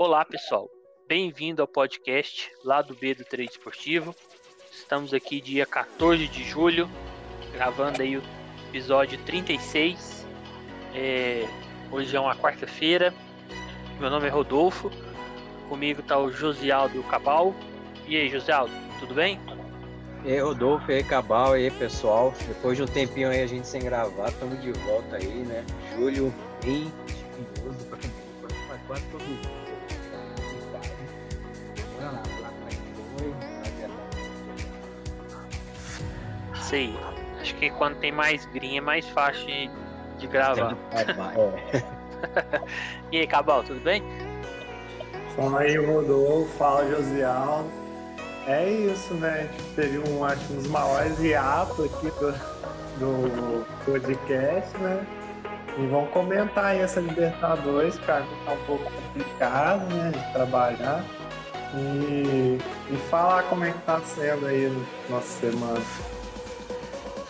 Olá, pessoal. Bem-vindo ao podcast lá do B do Trade Esportivo. Estamos aqui dia 14 de julho, gravando aí o episódio 36. É... Hoje é uma quarta-feira. Meu nome é Rodolfo. Comigo está o Josialdo Cabal. E aí, Josialdo, tudo bem? E aí, Rodolfo, e aí, Cabal, e aí, pessoal. Depois de um tempinho aí a gente sem gravar, estamos de volta aí, né? Julho bem espinhoso pra quase todo mundo. Sei. Acho que quando tem mais green é mais fácil de, de gravar. É. e aí, Cabal, tudo bem? Fala aí, Rodolfo. Fala, Josialdo. É isso, né? A gente teve um, acho, um dos maiores hiatos aqui do, do podcast, né? E vamos comentar aí essa Libertadores, cara, que tá um pouco complicado, né? De trabalhar. E, e falar como é que tá sendo aí nossa semana.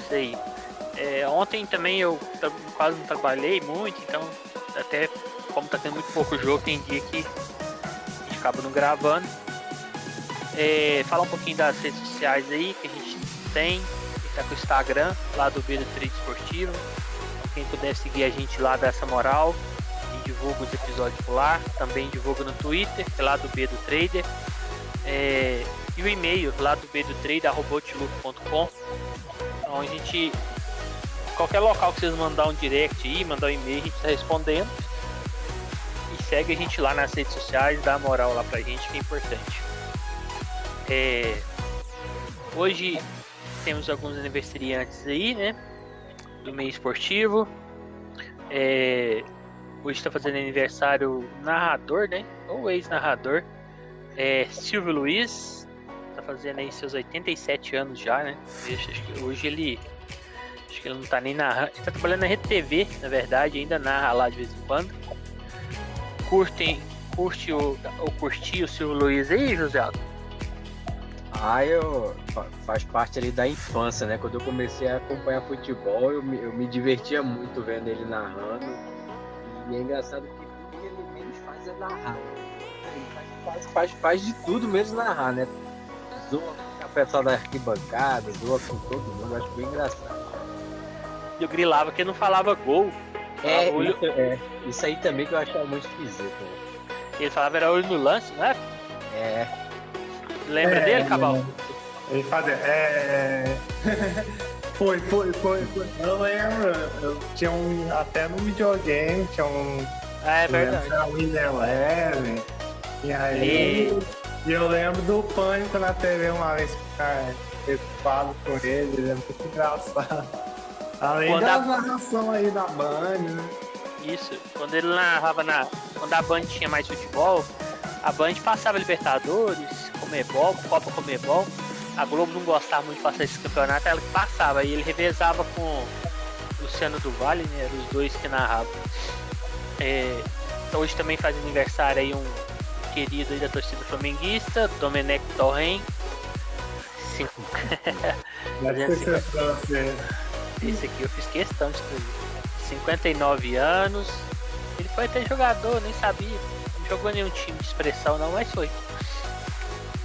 Sei. É, ontem também eu quase não trabalhei muito, então até como tá tendo muito pouco jogo, tem dia que a gente acaba não gravando. É, falar um pouquinho das redes sociais aí que a gente tem. Gente tá com o Instagram lá do Beira Trade Esportivo. Quem puder seguir a gente lá dessa moral. E divulga os episódios por lá. Também divulga no Twitter, que é lá do B do Trader. É, e o e-mail lá do B do Trader, arrobotiluco.com. Então a gente. Qualquer local que vocês mandar um direct aí, mandar um e-mail, a gente está respondendo. E segue a gente lá nas redes sociais, dá moral lá pra gente, que é importante. É, hoje temos alguns aniversariantes aí, né? Do meio esportivo. É, hoje está fazendo aniversário narrador, né? Ou ex-narrador. É, Silvio Luiz. Fazendo aí seus 87 anos já, né? Hoje ele. Acho que ele não tá nem narrando. Ele tá trabalhando na RTV, na verdade, ainda narra lá de vez em quando. Curtem, curte o, ou curtir o Silvio Luiz aí, José Aldo? Ah, eu faz parte ali da infância, né? Quando eu comecei a acompanhar futebol, eu me, eu me divertia muito vendo ele narrando. E é engraçado que o que ele menos faz é narrar. Ele faz, faz, faz, faz de tudo menos narrar, né? Zoa com a pessoa da arquibancada, zoa com todo mundo, acho bem engraçado. E eu grilava que não falava gol. É, olho- isso, é, isso aí também que eu achava muito esquisito. né? Ele falava era olho no lance, né? É, Lembra É, dele, Cabal? Ele fazia. É. foi, foi, foi, foi. Eu lembro. Eu tinha um. Até no videogame tinha um. Ah, é verdade. Era o Winner Eleven. E aí. E eu lembro do pânico na TV uma vez que o cara teve falo com ele, ele é muito engraçado. Além Quando da a- narração aí da Band, né? Isso. Quando ele narrava na. Quando a Band tinha mais futebol, a Band passava Libertadores, Comebol, Copa Comebol. A Globo não gostava muito de passar esse campeonato, ela que passava. E ele revezava com o Luciano do Vale, né? Eram os dois que narravam. É, hoje também faz aniversário aí um querido aí da torcida flamenguista, Domenech Torren. Cinco- você. Esse aqui eu fiz questão de escrever. 59 anos. Ele foi até jogador, nem sabia. Não jogou nenhum time de expressão não, mas foi.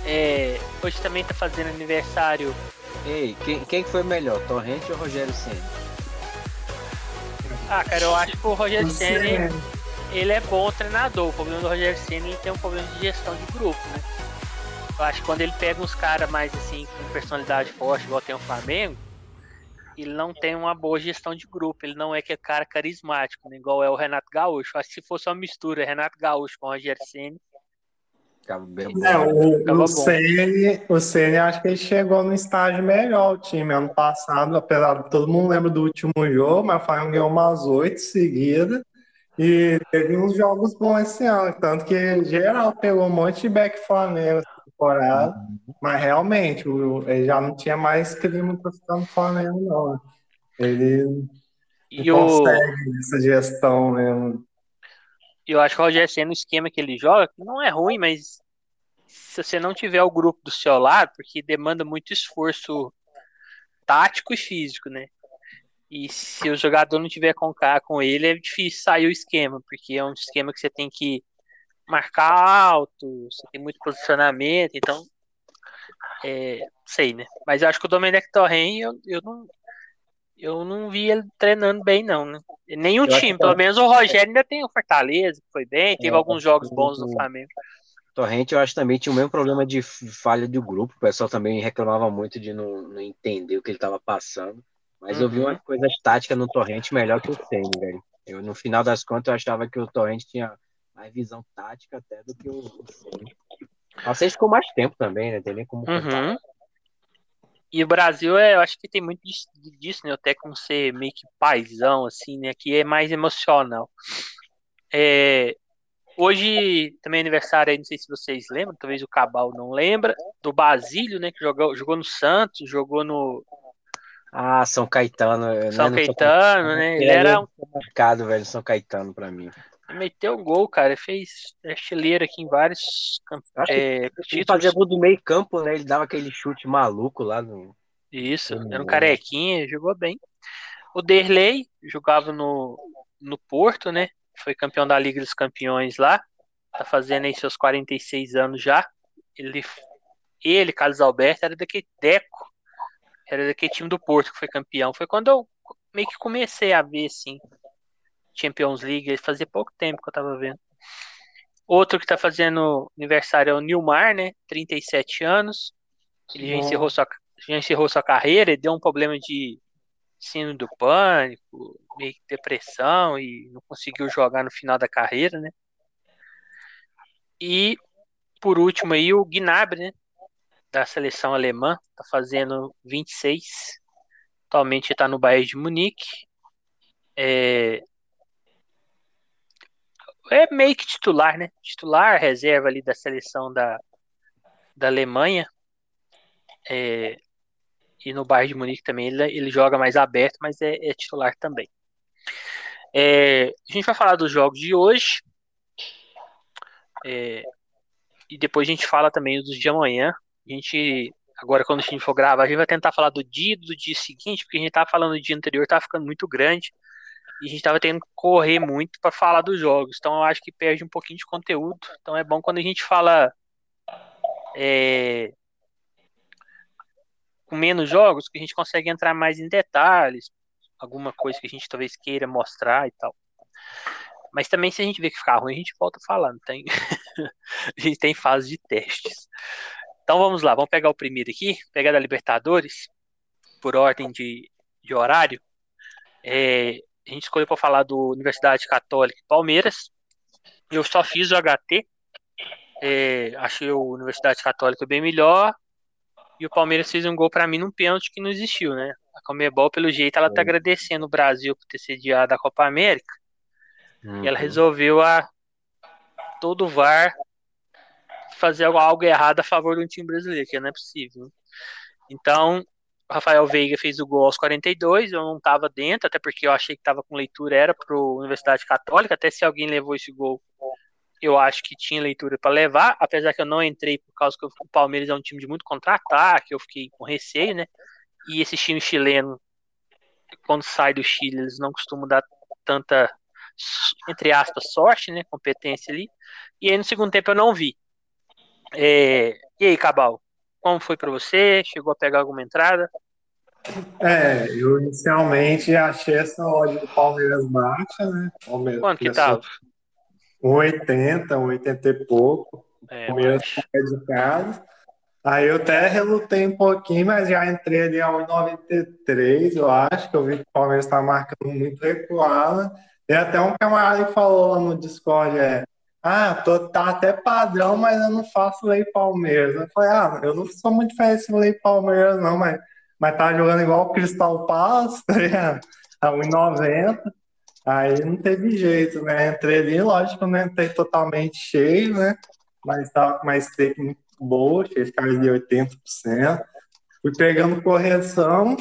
É, hoje também tá fazendo aniversário. Ei, quem, quem que foi melhor, Torrente ou Rogério Senna? Ah, cara, eu acho que o Rogério Senna ele é bom treinador. O problema do Rogério Senna ele tem um problema de gestão de grupo, né? Eu acho que quando ele pega uns caras mais assim, com personalidade forte, igual tem o Flamengo, ele não tem uma boa gestão de grupo. Ele não é que é cara carismático, né? igual é o Renato Gaúcho. Eu Acho que se fosse uma mistura Renato Gaúcho com o Rogério Senna, Ficava bem bom. É, o, o Ceni, o Ceni acho que ele chegou num estágio melhor o time ano passado, apesar de todo mundo lembra do último jogo, mas o Flamengo ganhou umas oito seguidas e teve uns jogos bons esse ano, tanto que geral pegou um monte de back Flamengo essa temporada, mas realmente ele já não tinha mais clima pra ficar no Flamengo não? Ele e não o, consegue essa gestão mesmo. eu acho que o Rogério Senna, o esquema que ele joga, não é ruim, mas se você não tiver o grupo do seu lado, porque demanda muito esforço tático e físico, né? E se o jogador não tiver com cá com ele, é difícil sair o esquema, porque é um esquema que você tem que marcar alto, você tem muito posicionamento, então. É, sei, né? Mas eu acho que o Domenech Torren, eu, eu não. Eu não vi ele treinando bem, não, né? Nenhum eu time, pelo menos o Rogério ainda tem o Fortaleza, que foi bem, teve é, alguns jogos bons no Flamengo. Torrente, eu acho também tinha o mesmo problema de falha do grupo. O pessoal também reclamava muito de não, não entender o que ele estava passando. Mas uhum. eu vi uma coisa tática no Torrente melhor que o Senna, velho. Eu, no final das contas, eu achava que o Torrente tinha mais visão tática até do que o, o Senna. Você ficou mais tempo também, né? Tem nem como. Uhum. E o Brasil, é, eu acho que tem muito disso, né? Até com ser meio que paizão, assim, né? Que é mais emocional. É, Hoje também é aniversário aí, não sei se vocês lembram, talvez o Cabal não lembra, do Basílio, né? Que jogou, jogou no Santos, jogou no. Ah, São Caetano. São né, Caetano, né? Ele, era um. Marcado, velho, São Caetano pra mim. Ele meteu um gol, cara. Ele fez artilheiro aqui em vários é, Ele fazia gol do meio campo, né? Ele dava aquele chute maluco lá no. Isso, era um carequinha, jogou bem. O Derley jogava no, no Porto, né? foi campeão da Liga dos Campeões lá, tá fazendo aí seus 46 anos já. Ele, ele Carlos Alberto, era daquele Deco, era daquele time do Porto que foi campeão. Foi quando eu meio que comecei a ver, assim, Champions League, fazia pouco tempo que eu tava vendo. Outro que tá fazendo aniversário é o Nilmar, né? 37 anos. Ele já encerrou, sua, já encerrou sua carreira, ele deu um problema de síndrome do pânico, meio que depressão e não conseguiu jogar no final da carreira, né? E por último aí o Gnabry, né? Da seleção alemã, tá fazendo 26. Atualmente está no Bayern de Munique. É... é meio que titular, né? Titular, reserva ali da seleção da, da Alemanha. É, e no Bayern de Munique também ele, ele joga mais aberto, mas é, é titular também. É, a gente vai falar dos jogos de hoje. É, e depois a gente fala também dos de amanhã. A gente, agora quando a gente for gravar, a gente vai tentar falar do dia do dia seguinte, porque a gente tava falando do dia anterior, tava ficando muito grande. E a gente tava tendo que correr muito para falar dos jogos. Então eu acho que perde um pouquinho de conteúdo. Então é bom quando a gente fala é, com menos jogos que a gente consegue entrar mais em detalhes, alguma coisa que a gente talvez queira mostrar e tal. Mas também se a gente ver que ficar ruim, a gente volta falando. Tem... a gente tem fase de testes. Então vamos lá, vamos pegar o primeiro aqui, pegar da Libertadores, por ordem de, de horário. É, a gente escolheu para falar do Universidade Católica e Palmeiras. Eu só fiz o HT. É, achei a Universidade Católica bem melhor. E o Palmeiras fez um gol para mim num pênalti que não existiu, né? A Comebol, pelo jeito, ela tá agradecendo o Brasil por ter sediado a Copa América. Uhum. E ela resolveu a todo o VAR fazer algo errado a favor do time brasileiro, que não é possível. Então, Rafael Veiga fez o gol aos 42, eu não estava dentro, até porque eu achei que estava com leitura, era para Universidade Católica, até se alguém levou esse gol eu acho que tinha leitura para levar, apesar que eu não entrei por causa que o Palmeiras é um time de muito contra-ataque, eu fiquei com receio, né? E esse time chileno, quando sai do Chile, eles não costumam dar tanta, entre aspas, sorte, né? Competência ali. E aí no segundo tempo eu não vi. É... E aí, Cabal, como foi para você? Chegou a pegar alguma entrada? É, eu inicialmente achei essa odd do Palmeiras baixa, né? Palmeiras Quanto que tava? 1,80, 1,80 e pouco. É, Palmeiras mas... de casa. Aí eu até relutei um pouquinho, mas já entrei ali a 1,93, eu acho, que eu vi que o Palmeiras está marcando muito recuado. Tem até um camarada que falou lá no Discord, é, ah, tô, tá até padrão, mas eu não faço lei Palmeiras. Eu falei, ah, eu não sou muito fã desse lei Palmeiras, não, mas, mas tá jogando igual o Cristal Palace, tá ligado? A 1,90. Aí não teve jeito, né? Entrei ali, lógico, não entrei totalmente cheio, né? Mas tava com mais stake muito boa, cheio de 80%. Fui pegando correção,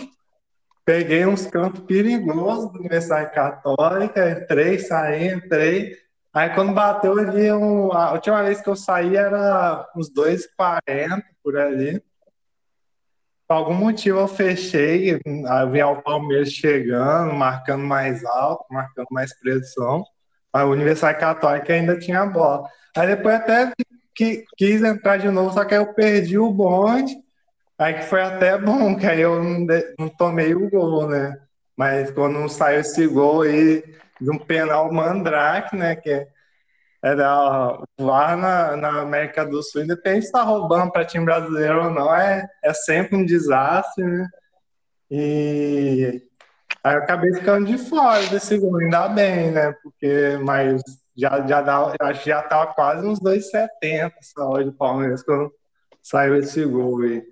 peguei uns cantos perigosos do Universidade Católica, entrei, saí, entrei. Aí quando bateu, eu vi um. A última vez que eu saí era uns 2,40 por ali. Por algum motivo eu fechei, vi o Palmeiras chegando, marcando mais alto, marcando mais pressão. A Universidade Católica ainda tinha bola. Aí depois até que, quis entrar de novo, só que aí eu perdi o bonde. Aí que foi até bom, que aí eu não, não tomei o gol, né? Mas quando saiu esse gol aí de um penal mandrake, né? Que era lá na, na América do Sul, independente se tá roubando para time brasileiro ou não, é, é sempre um desastre, né? E aí eu acabei ficando de fora desse gol, ainda bem, né? Porque, mas já, já dá, já tava quase uns 2,70 essa hora do Palmeiras quando saiu esse gol aí.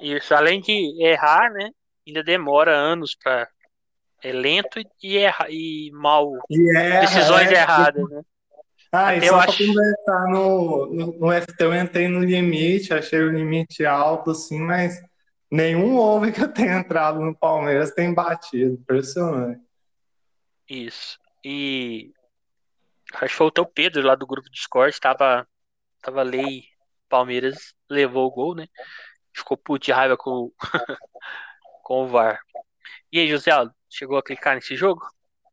Isso, além de errar, né? Ainda demora anos para é lento e, erra, e mal e erra, decisões é, erradas, né? Ah, Até e só acho... conversar no, no, no FT, eu entrei no limite, achei o limite alto, assim, mas nenhum over que eu tenha entrado no Palmeiras tem batido, impressionante. Isso. E acho que faltou o Pedro lá do grupo Discord, tava, tava lei Palmeiras levou o gol, né? Ficou puto de raiva com, com o VAR. E aí, José Aldo, chegou a clicar nesse jogo?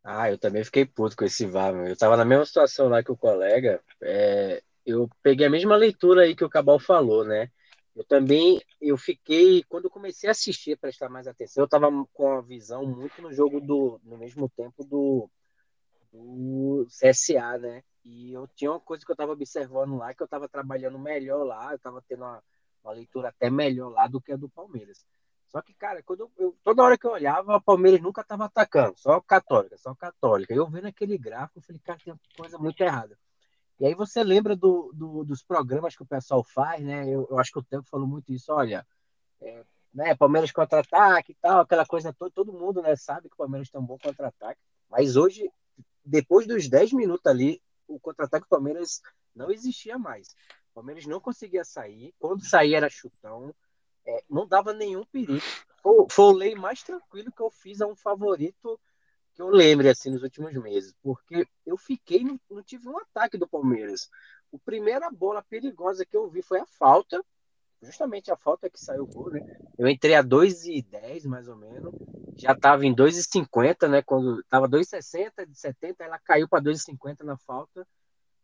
Ah, eu também fiquei puto com esse VAR, meu. Eu tava na mesma situação lá que o colega. É, eu peguei a mesma leitura aí que o Cabal falou, né? Eu também, eu fiquei, quando eu comecei a assistir, prestar mais atenção, eu tava com a visão muito no jogo do, no mesmo tempo do, do CSA, né? E eu tinha uma coisa que eu tava observando lá, que eu tava trabalhando melhor lá, eu tava tendo uma, uma leitura até melhor lá do que a do Palmeiras. Só que, cara, quando eu, toda hora que eu olhava, o Palmeiras nunca estava atacando, só católica, só católica. Eu vendo aquele gráfico, eu falei, cara, tem coisa muito errada. E aí você lembra do, do, dos programas que o pessoal faz, né? Eu, eu, acho que o Tempo falou muito isso, olha, é, né, Palmeiras contra-ataque e tal, aquela coisa toda, todo mundo né, sabe que o Palmeiras tem um bom contra-ataque, mas hoje, depois dos 10 minutos ali, o contra-ataque do Palmeiras não existia mais. O Palmeiras não conseguia sair, quando saía era chutão, é, não dava nenhum perigo. Foi, foi o lei mais tranquilo que eu fiz a um favorito que eu lembre assim nos últimos meses, porque eu fiquei, não, não tive um ataque do Palmeiras. O primeira bola perigosa que eu vi foi a falta, justamente a falta que saiu o gol, né? Eu entrei a 2,10 mais ou menos, já estava em 2,50, né? Quando estava 2,60, de 70, ela caiu para 2,50 na falta.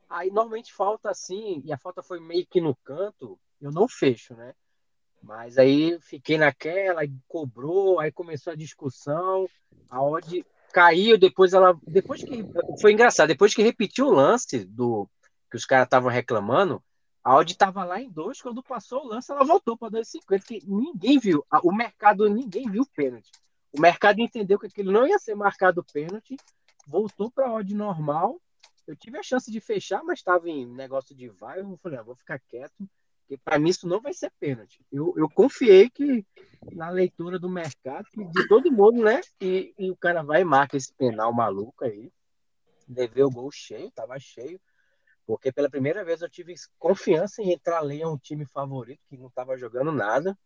Aí normalmente falta assim, e a falta foi meio que no canto, eu não fecho, né? Mas aí fiquei naquela, cobrou, aí começou a discussão, a odd caiu, depois ela. Depois que. Foi engraçado, depois que repetiu o lance do que os caras estavam reclamando, a odd estava lá em 2, quando passou o lance, ela voltou para 2,50, que ninguém viu. O mercado, ninguém viu o pênalti. O mercado entendeu que aquilo não ia ser marcado pênalti, voltou para a odd normal. Eu tive a chance de fechar, mas estava em negócio de vai. Eu falei, ah, vou ficar quieto. Porque para mim isso não vai ser pênalti. Eu, eu confiei que na leitura do mercado, de todo mundo, né? E, e o cara vai e marca esse penal maluco aí. Levei o gol cheio, tava cheio. Porque pela primeira vez eu tive confiança em entrar ali a um time favorito que não tava jogando nada.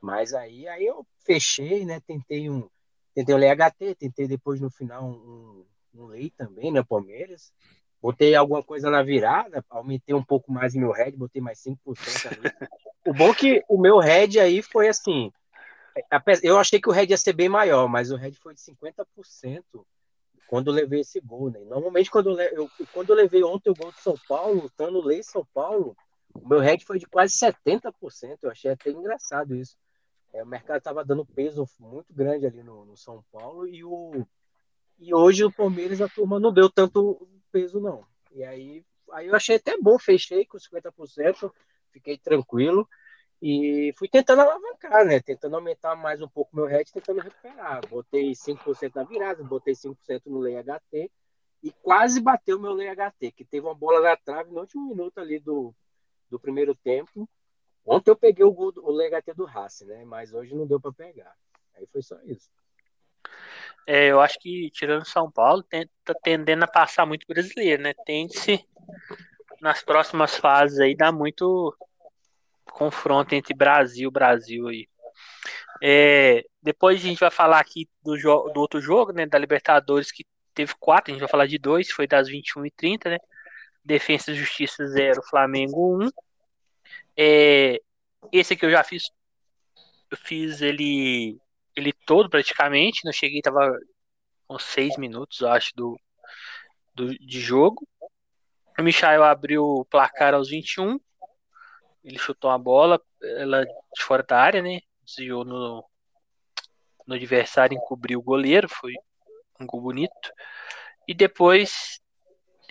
Mas aí, aí eu fechei, né? Tentei um. Tentei o LHT, tentei depois no final um, um lei também, né? Palmeiras. Botei alguma coisa na virada, aumentei um pouco mais meu head, botei mais 5% ali. o bom é que o meu head aí foi assim. Eu achei que o head ia ser bem maior, mas o head foi de 50% quando eu levei esse gol, né? Normalmente, quando eu, quando eu levei ontem o gol de São Paulo, estando lei São Paulo, o meu head foi de quase 70%. Eu achei até engraçado isso. É, o mercado estava dando peso muito grande ali no, no São Paulo e o, e hoje o Palmeiras, a turma não deu tanto peso, não. E aí, aí eu achei até bom, fechei com 50%, fiquei tranquilo. E fui tentando alavancar, né? Tentando aumentar mais um pouco meu head, tentando recuperar. Botei 5% na virada, botei 5% no Lei HT e quase bateu meu Lei HT, que teve uma bola na trave no último minuto ali do, do primeiro tempo. Ontem eu peguei o, gol, o Lei HT do Racing, né? Mas hoje não deu para pegar. Aí foi só isso. É, eu acho que, tirando São Paulo, tá tendendo a passar muito brasileiro, né? Tende-se, nas próximas fases aí, dar muito confronto entre Brasil e Brasil aí. É, depois a gente vai falar aqui do, do outro jogo, né? Da Libertadores, que teve quatro, a gente vai falar de dois, foi das 21h30, né? Defesa e Justiça 0, Flamengo 1. É, esse aqui eu já fiz. Eu fiz ele ele todo praticamente. Não cheguei, tava com seis minutos, acho, do, do, de jogo. O Michael abriu o placar aos 21. Ele chutou a bola, ela de fora da área, né? Desviou no, no adversário, encobriu o goleiro. Foi um gol bonito. E depois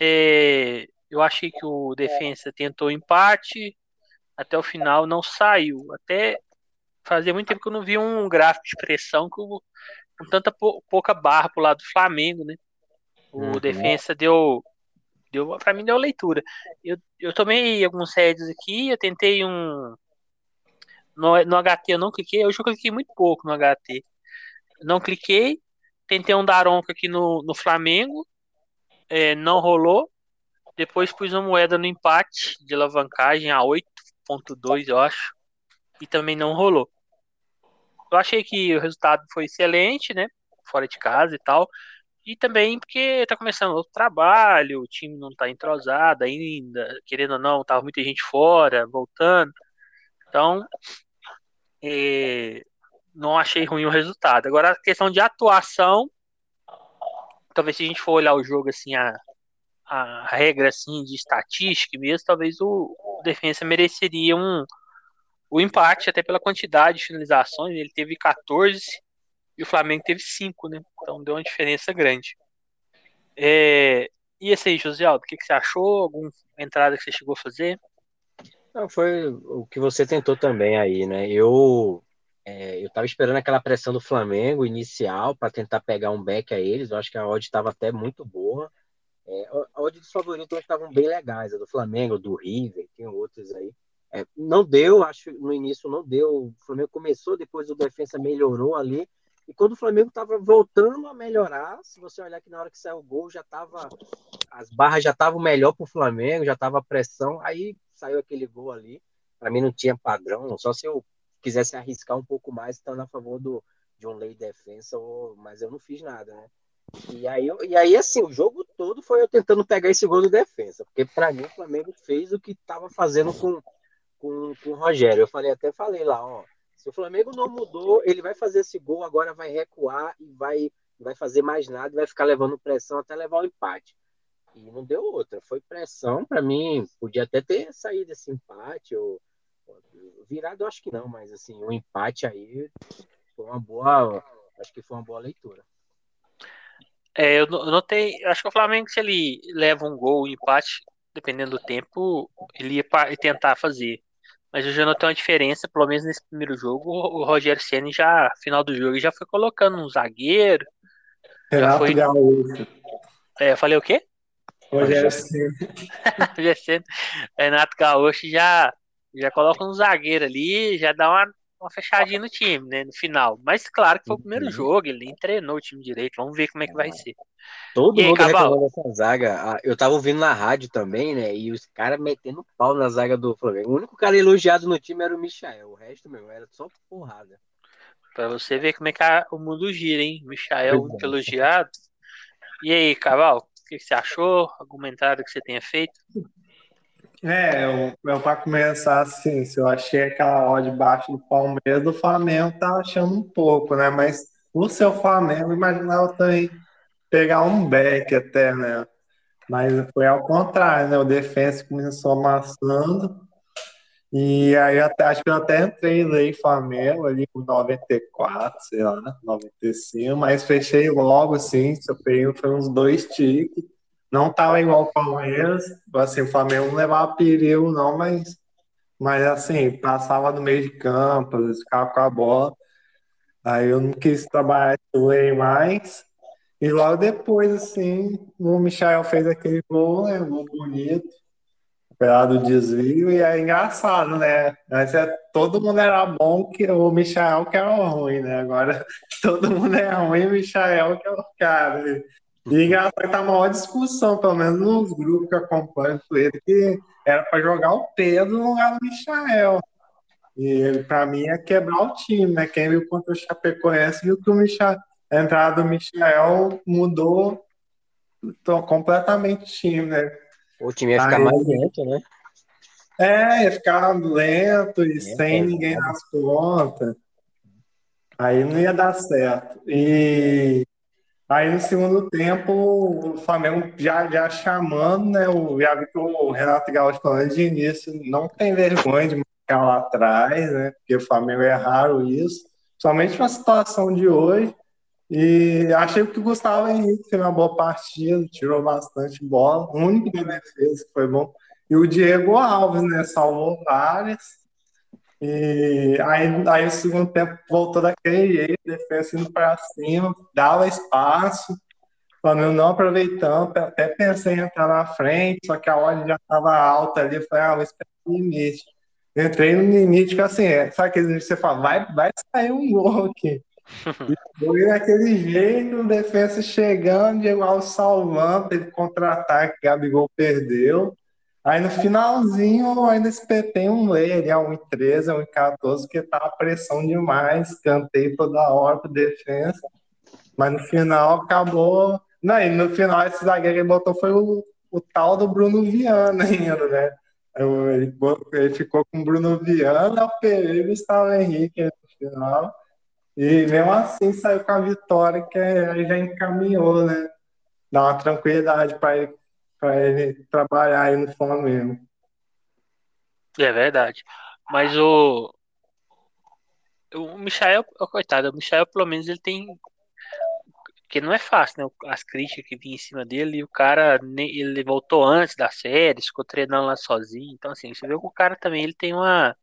é, eu achei que o defensa tentou empate. Até o final não saiu. Até fazia muito tempo que eu não vi um gráfico de pressão com, com tanta pouca barra pro lado do Flamengo, né? O uhum. defensa deu deu para mim deu leitura. Eu, eu tomei alguns heads aqui, eu tentei um no, no HT eu não cliquei, hoje eu cliquei muito pouco no HT. Não cliquei, tentei um Daronco aqui no, no Flamengo, é, não rolou. Depois pus uma moeda no empate de alavancagem a 8.2, eu acho. E também não rolou. Eu achei que o resultado foi excelente, né? Fora de casa e tal. E também porque tá começando outro trabalho, o time não tá entrosado ainda, querendo ou não, tava muita gente fora, voltando. Então, é, não achei ruim o resultado. Agora, a questão de atuação, talvez se a gente for olhar o jogo assim, a, a regra assim de estatística mesmo, talvez o, o defesa mereceria um o empate até pela quantidade de finalizações, ele teve 14 e o Flamengo teve 5, né? Então deu uma diferença grande. É, e esse aí, José Aldo, o que, que você achou? Alguma entrada que você chegou a fazer? Não, foi o que você tentou também aí, né? Eu é, eu tava esperando aquela pressão do Flamengo inicial para tentar pegar um back a eles. Eu acho que a odd estava até muito boa. É, a odd dos favoritos estavam bem legais, a do Flamengo, do River, tem outros aí. É, não deu, acho no início não deu. O Flamengo começou, depois o defesa melhorou ali. E quando o Flamengo estava voltando a melhorar, se você olhar que na hora que saiu o gol, já tava. As barras já estavam melhor para o Flamengo, já tava pressão. Aí saiu aquele gol ali. Para mim não tinha padrão, só se eu quisesse arriscar um pouco mais, estando a favor do, de um lei de defesa, mas eu não fiz nada, né? E aí, e aí, assim, o jogo todo foi eu tentando pegar esse gol do defesa, porque para mim o Flamengo fez o que estava fazendo com, com, com o Rogério. Eu falei, até falei lá, ó, se o Flamengo não mudou, ele vai fazer esse gol, agora vai recuar e vai, vai fazer mais nada, vai ficar levando pressão até levar o empate. E não deu outra, foi pressão para mim, podia até ter saído esse empate ou virado, eu acho que não, mas assim, o um empate aí foi uma boa, acho que foi uma boa leitura. É, eu notei, acho que o Flamengo, se ele leva um gol, um empate, dependendo do tempo, ele ia tentar fazer. Mas eu já notei uma diferença, pelo menos nesse primeiro jogo, o Rogério Senna já, final do jogo, já foi colocando um zagueiro. Renato foi... Gaúcho. É, eu falei o quê? Rogério Senna. Renato Gaúcho já, já coloca um zagueiro ali, já dá uma uma fechadinha no time, né? No final. Mas claro que foi o primeiro uhum. jogo, ele nem treinou o time direito. Vamos ver como é que vai ser. Todo e mundo aí, reclamando dessa zaga. Ah, eu tava ouvindo na rádio também, né? E os caras metendo pau na zaga do Flamengo. O único cara elogiado no time era o Michael. O resto, meu, era só porrada. Pra você ver como é que a, o mundo gira, hein? Michael, muito elogiado. E aí, Caval, o que você achou? Alguma entrada que você tenha feito? É, eu, eu para começar assim, se eu achei aquela odd baixo do Palmeiras, do Flamengo tá achando um pouco, né? Mas o seu Flamengo, imaginava também pegar um back até, né? Mas foi ao contrário, né? O defensa começou amassando. E aí até, acho que eu até entrei em Flamengo ali com 94, sei lá, 95, mas fechei logo assim, se eu peguei foi uns dois tickets. Não tava igual o Palmeiras, assim, o Flamengo não levava perigo, não, mas, mas assim, passava no meio de campo, ficava com a bola. Aí eu não quis trabalhar esse way mais. E logo depois, assim, o Michel fez aquele gol, né? Um gol bonito, apesar desvio, e é engraçado, né? Antes é, todo mundo era bom, que o Michel que era ruim, né? Agora todo mundo é ruim, o Michel que é o cara. E engraçado que tá uma maior discussão, pelo menos nos grupos que acompanham ele, que era para jogar o Pedro no lugar do Michael. E para mim é quebrar o time, né? Quem viu contra o Chapecoense viu que o Michael, a entrada do Michael mudou completamente o time, né? O time ia ficar Aí, mais lento, né? É, ia ficar lento e é, sem é, ninguém nas pontas. Aí não ia dar certo. E Aí no segundo tempo, o Flamengo já, já chamando, né? O, já vi que o Renato Gaúcho falando de início, não tem vergonha de marcar lá atrás, né? Porque o Flamengo é raro isso. Somente na situação de hoje. E achei que o Gustavo Henrique fez uma boa partida, tirou bastante bola, único da defesa que foi bom. E o Diego Alves, né? Salvou várias. E aí, aí no segundo tempo voltou daquele jeito, defesa indo para cima, dava espaço, o Flamengo não aproveitando, até pensei em entrar na frente, só que a ordem já estava alta ali, eu falei, ah, vou esperar no limite. Entrei no limite, que assim, é, sabe aquele que você fala, vai, vai sair um gol aqui. E foi daquele jeito, defesa chegando, Diego Alves salvando, teve contra-ataque, Gabigol perdeu. Aí no finalzinho ainda espetei um ali, a 1,13, a 1,14, que tava pressão demais, cantei toda hora pro defesa. Mas no final acabou. Não, e no final esse zagueiro que ele botou foi o, o tal do Bruno Viana ainda, né? Ele, ele ficou com o Bruno Viana, o Pereira e o Gustavo Henrique no final. E mesmo assim saiu com a vitória, que aí já encaminhou, né? Dá uma tranquilidade para ele para ele trabalhar aí no Flamengo. É verdade. Mas o. O Michael, coitado, o Michael pelo menos ele tem. Que não é fácil, né? As críticas que vinham em cima dele, e o cara ele voltou antes da série, ficou treinando lá sozinho. Então, assim, você vê que o cara também ele tem uma.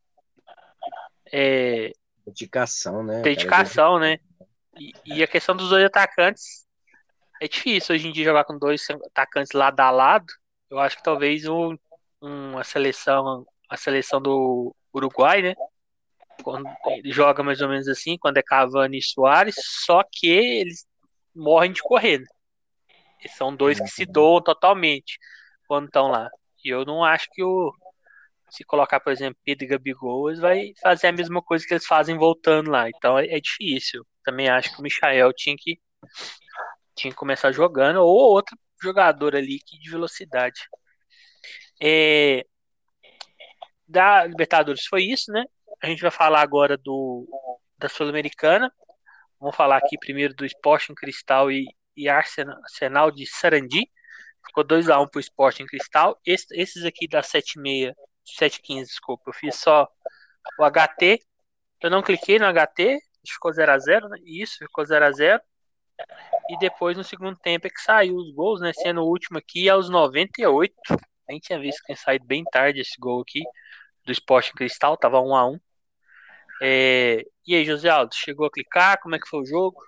É, dedicação, né? Dedicação, né? E, e a questão dos dois atacantes, é difícil hoje em dia jogar com dois atacantes lado a lado. Eu acho que talvez um, uma seleção, a seleção do Uruguai, né? Quando joga mais ou menos assim, quando é Cavani e Soares, só que eles morrem de correr. Né? São dois que se doam totalmente quando estão lá. E eu não acho que o se colocar, por exemplo, Pedro e Gabigol, eles vai fazer a mesma coisa que eles fazem voltando lá. Então é, é difícil. Também acho que o Michael tinha que tinha que começar jogando, ou outro jogador ali que de velocidade. É, da Libertadores foi isso, né? A gente vai falar agora do da Sul-Americana. Vamos falar aqui primeiro do Sporting Cristal e, e Arsenal, de Sarandi. Ficou 2x1 pro Sporting Cristal. Esse, esses aqui da 7,6, 7,15, desculpa. Eu fiz só o HT. Eu não cliquei no HT, ficou 0x0, né? Isso, ficou 0x0 e depois no segundo tempo é que saiu os gols, né? Sendo o último aqui aos 98. A gente tinha visto que tinha saído bem tarde esse gol aqui do Esporte Cristal, tava 1 a 1 é... E aí, José Aldo, chegou a clicar? Como é que foi o jogo?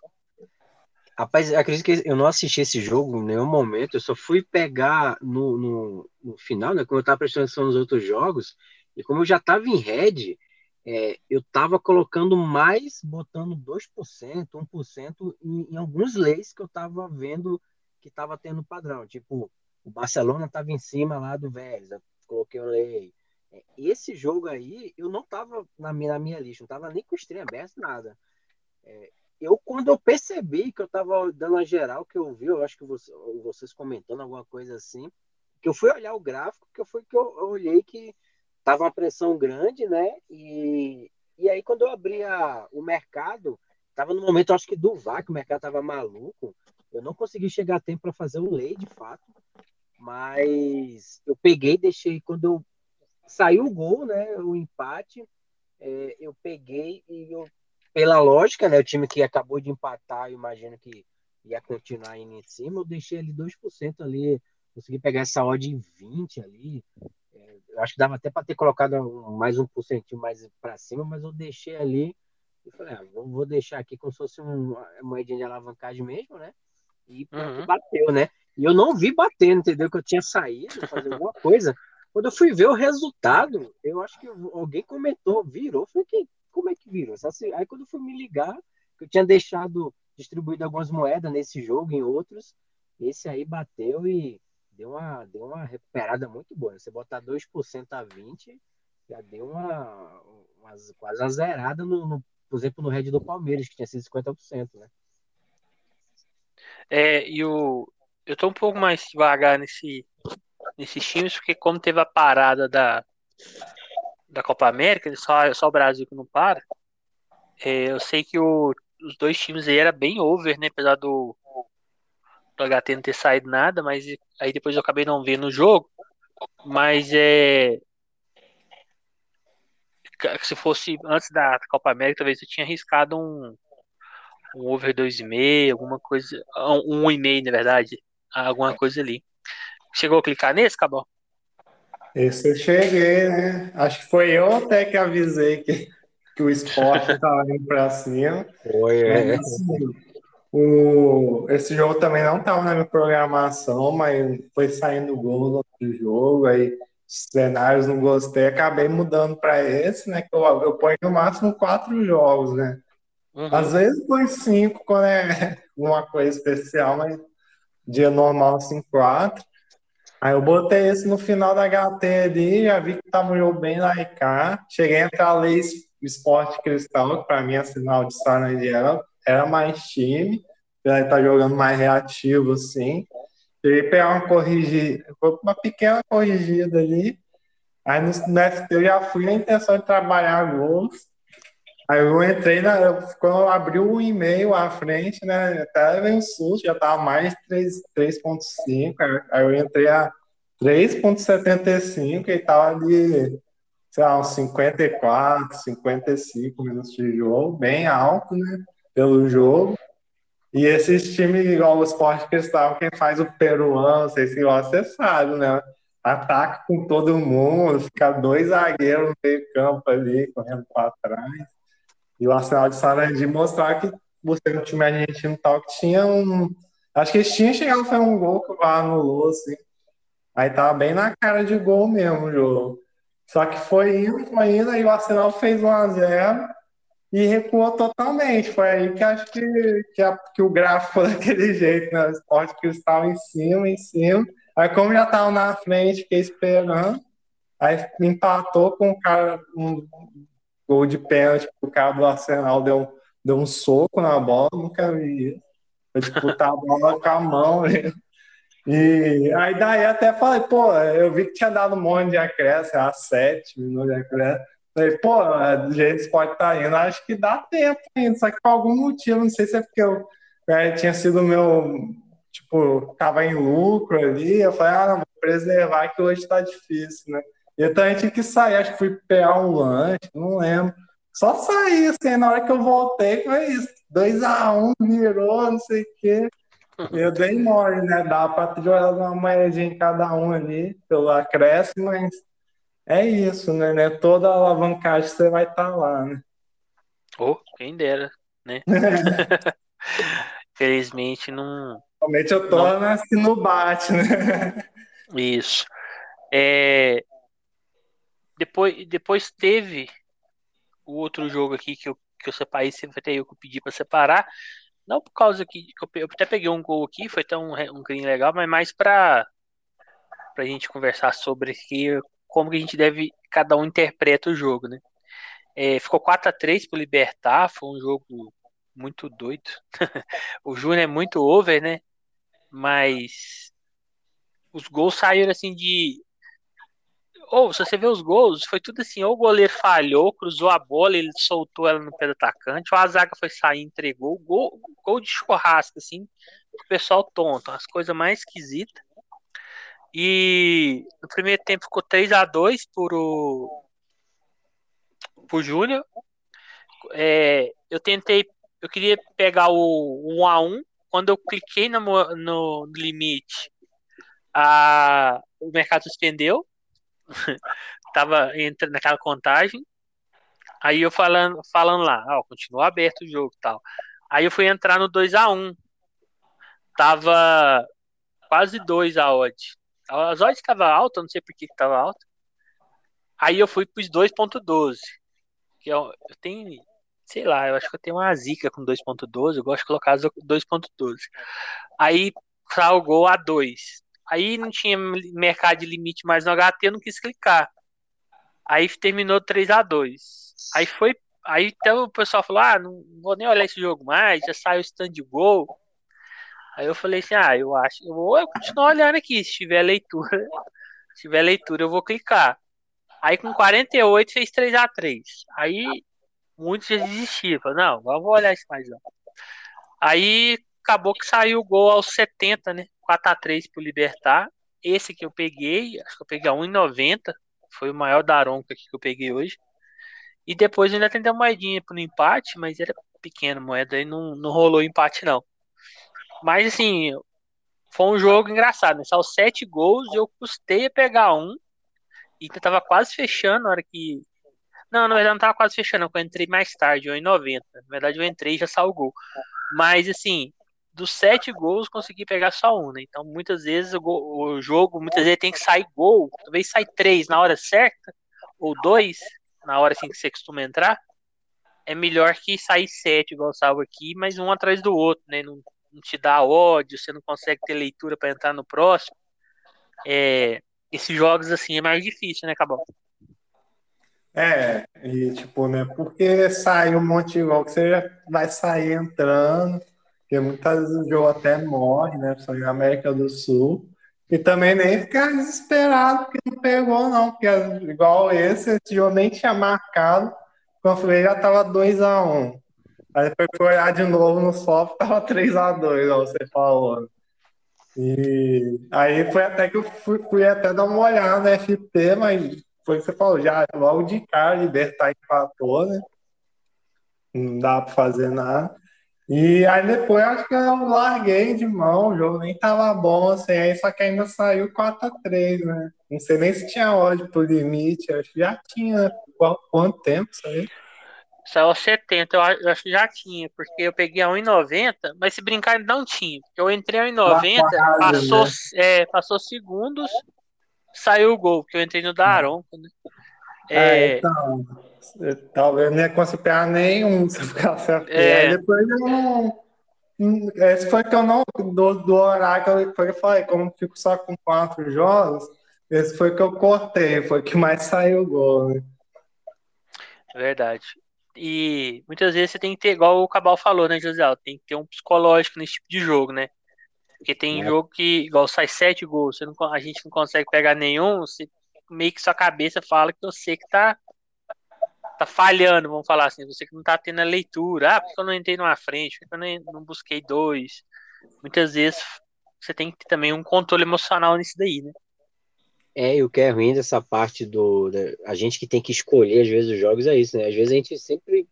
Rapaz, acredito que eu não assisti esse jogo em nenhum momento, eu só fui pegar no, no, no final, né? Como eu tava prestando atenção nos outros jogos, e como eu já tava em red, é, eu estava colocando mais, botando 2%, 1% em, em alguns leis que eu estava vendo que estava tendo padrão. Tipo, o Barcelona estava em cima lá do Vélez, eu coloquei o lei. É, esse jogo aí, eu não estava na minha, na minha lista, não estava nem com o stream aberto, nada. É, eu, quando eu percebi que eu estava dando a geral, que eu vi, eu acho que você, vocês comentando alguma coisa assim, que eu fui olhar o gráfico, que foi que eu, eu olhei que tava uma pressão grande, né? E, e aí, quando eu abri a, o mercado, tava no momento, acho que do que o mercado tava maluco. Eu não consegui chegar a tempo para fazer o lei, de fato. Mas eu peguei, deixei. Quando eu saiu o gol, né? O empate, é, eu peguei e eu, pela lógica, né? O time que acabou de empatar, eu imagino que ia continuar indo em cima, eu deixei ali 2% ali. Consegui pegar essa odd em 20 ali acho que dava até para ter colocado mais um porcentinho mais para cima, mas eu deixei ali e falei, ah, vou, deixar aqui como se fosse um, uma moedinha de alavancagem mesmo, né? E uhum. bateu, né? E eu não vi batendo, entendeu? Que eu tinha saído, fazer alguma coisa. Quando eu fui ver o resultado, eu acho que alguém comentou, virou. Falei, que, como é que virou? Aí quando eu fui me ligar, que eu tinha deixado distribuído algumas moedas nesse jogo, em outros, esse aí bateu e deu uma, deu uma recuperada muito boa. Você botar 2% a 20%, já deu uma, uma quase uma zerada, no, no, por exemplo, no Red do Palmeiras, que tinha sido 50%, né? É, e o, eu tô um pouco mais devagar nesse, nesses times, porque como teve a parada da, da Copa América, só, só o Brasil que não para, é, eu sei que o, os dois times aí era bem over, né? Apesar do, do HT não ter saído nada, mas aí depois eu acabei não vendo o jogo. Mas é. Se fosse antes da Copa América, talvez eu tinha arriscado um, um over 2,5, alguma coisa. Um 1,5, na verdade. Alguma coisa ali. Chegou a clicar nesse, Cabal? Esse eu cheguei, né? Acho que foi eu até que avisei que, que o esporte estava indo para cima. Foi, é. Assim, o, esse jogo também não estava na minha programação, mas foi saindo gol no jogo, aí cenários não gostei, acabei mudando para esse, né? Que eu, eu ponho no máximo quatro jogos, né? Uhum. Às vezes põe cinco quando é uma coisa especial, mas dia normal, assim, quatro. Aí eu botei esse no final da HT ali, já vi que tava um jogo bem lá e cá. Cheguei a entrar lei Esporte Cristal, que para mim é sinal de Sarnadiel, era mais time, ele tá jogando mais reativo, assim. A pegar uma corrigida, uma pequena corrigida ali. Aí no, no FT eu já fui na intenção de trabalhar gols. Aí eu entrei na. Eu, quando eu abri o e-mail à frente, né? Até veio um susto, já tava mais 3.5. Aí eu entrei a 3.75 e tava de, sei lá, uns 54, 55 minutos de jogo, bem alto, né? Pelo jogo. E esses times, igual o Sport Cristal, quem faz o peruano, sei se você sabe, né? Ataca com todo mundo, fica dois zagueiros no meio campo ali, correndo para trás. E o Arsenal de Sarandi mostrar que você no time argentino tal, que tinha um. Acho que eles tinham chegado fazer um gol que o VAR anulou, assim. Aí tava bem na cara de gol mesmo o jogo. Só que foi indo, foi indo, aí o Arsenal fez 1x0 e recuou totalmente. Foi aí que acho que, que, a, que o gráfico foi daquele jeito, né? O esporte estava em cima, em cima. Aí, como já tava na frente, fiquei esperando. Aí empatou com o cara, um, gol de pênalti, o cara do Arsenal deu, deu um soco na bola, nunca vi. Foi disputar a bola com a mão. Né? E aí daí até falei, pô, eu vi que tinha dado um monte de acréscimo, a sete minutos de acréscimo. Falei, pô, do jeito que indo, acho que dá tempo ainda, só que por algum motivo, não sei se é porque eu é, tinha sido meu, tipo, tava em lucro ali, eu falei, ah, não, vou preservar que hoje tá difícil, né? Eu também tive que sair, acho que fui pegar um lanche, não lembro. Só saí, assim, na hora que eu voltei, foi isso. 2x1, um, virou, não sei o quê. Eu dei mole, né? Dá pra jogar uma moedinha em cada um ali, pelo acréscimo, mas é isso, né? né? Toda alavancagem você vai estar tá lá, né? Oh, quem dera, né? Felizmente não. Realmente eu tô não... assim no bate, né? Isso. É, depois, depois teve o outro jogo aqui que eu, que eu separei, até eu que eu pedi para separar. Não por causa que, eu, até peguei um gol aqui, foi tão um, um green legal, mas mais para a gente conversar sobre que, como que a gente deve, cada um interpreta o jogo, né? É, ficou 4 a 3 pro Libertar, foi um jogo muito doido. o Júnior é muito over, né? Mas os gols saíram assim de ou, se você vê os gols, foi tudo assim, ou o goleiro falhou, cruzou a bola, ele soltou ela no pé do atacante, ou a zaga foi sair entregou, gol, gol de churrasco, assim, o pessoal tonto, as coisas mais esquisitas. E no primeiro tempo ficou 3 a 2 por o por Júnior. É, eu tentei, eu queria pegar o 1 a 1 quando eu cliquei no, no limite, a, o mercado suspendeu tava entrando naquela contagem. Aí eu falando, falando lá, ó, continua aberto o jogo tal. Aí eu fui entrar no 2 a 1 Tava quase 2 a odd. As odds estavam altas, não sei por que estava alta. Aí eu fui pros 2.12. Que eu, eu tenho, sei lá, eu acho que eu tenho uma zica com 2.12, eu gosto de colocar 2.12. Aí salgou a 2. Aí não tinha mercado de limite mais no HT, eu não quis clicar. Aí terminou 3 a 2 Aí foi. Aí então o pessoal falou: ah, não vou nem olhar esse jogo mais, já saiu o stand de gol. Aí eu falei assim: ah, eu acho, eu vou continuar olhando aqui. Se tiver leitura, se tiver leitura, eu vou clicar. Aí com 48 fez 3 a 3 Aí muitos já desistiram. Não, vamos olhar isso mais não. Aí acabou que saiu o gol aos 70, né? 4x3 pro Libertar. Esse que eu peguei, acho que eu peguei a 1,90. Foi o maior daronco aqui que eu peguei hoje. E depois ainda tentei uma moedinha pro empate, mas era pequena moeda e não, não rolou empate, não. Mas assim, foi um jogo engraçado, né? Saiu sete gols eu custei a pegar um. E tava quase fechando na hora que. Não, na verdade não tava quase fechando, eu entrei mais tarde, eu em 90. Na verdade eu entrei e já saiu o gol. Mas assim, dos sete gols consegui pegar só um, né? Então muitas vezes o, gol, o jogo, muitas vezes tem que sair gol, talvez sai três na hora certa, ou dois, na hora assim que você costuma entrar. É melhor que sair sete, igual salvo aqui, mas um atrás do outro, né? Não te dá ódio, você não consegue ter leitura para entrar no próximo. É, esses jogos assim é mais difícil, né, Cabal? É, e tipo, né, porque sai um monte de gol que você vai sair entrando, porque muitas vezes o jogo até morre, né, só na América do Sul. E também nem ficar desesperado porque não pegou, não, porque igual esse, esse jogo nem tinha marcado, quando eu falei já tava 2x1. Aí foi olhar de novo no software, tava 3x2, como você falou. E aí foi até que eu fui, fui, até dar uma olhada no FP, mas foi o que você falou, já logo de cara, Libertar empatou, né? Não dá pra fazer nada. E aí depois acho que eu larguei de mão, o jogo nem tava bom, assim, aí só que ainda saiu 4x3, né? Não sei nem se tinha ódio pro limite, acho que já tinha, quanto tempo isso aí? Saiu aos 70, eu acho que já tinha, porque eu peguei a 1,90, mas se brincar não tinha. Eu entrei a 1,90, passou, né? é, passou segundos, saiu o gol, porque eu entrei no Daronco, né? É, é, então, talvez nem conseguir pegar nenhum se ficasse é. Aí depois eu não. Esse foi que eu não. Do, do horário que eu falei, como eu fico só com quatro jogos, esse foi que eu cortei, foi que mais saiu o gol, né? Verdade. E muitas vezes você tem que ter, igual o Cabal falou, né, José? Tem que ter um psicológico nesse tipo de jogo, né? Porque tem é. jogo que, igual sai sete gols, não, a gente não consegue pegar nenhum, você, meio que sua cabeça fala que você que tá, tá falhando, vamos falar assim, você que não tá tendo a leitura. Ah, porque eu não entrei numa frente, porque eu não, não busquei dois. Muitas vezes você tem que ter também um controle emocional nisso daí, né? É, e o que é ruim dessa parte do. Da, a gente que tem que escolher, às vezes, os jogos é isso, né? Às vezes a gente sempre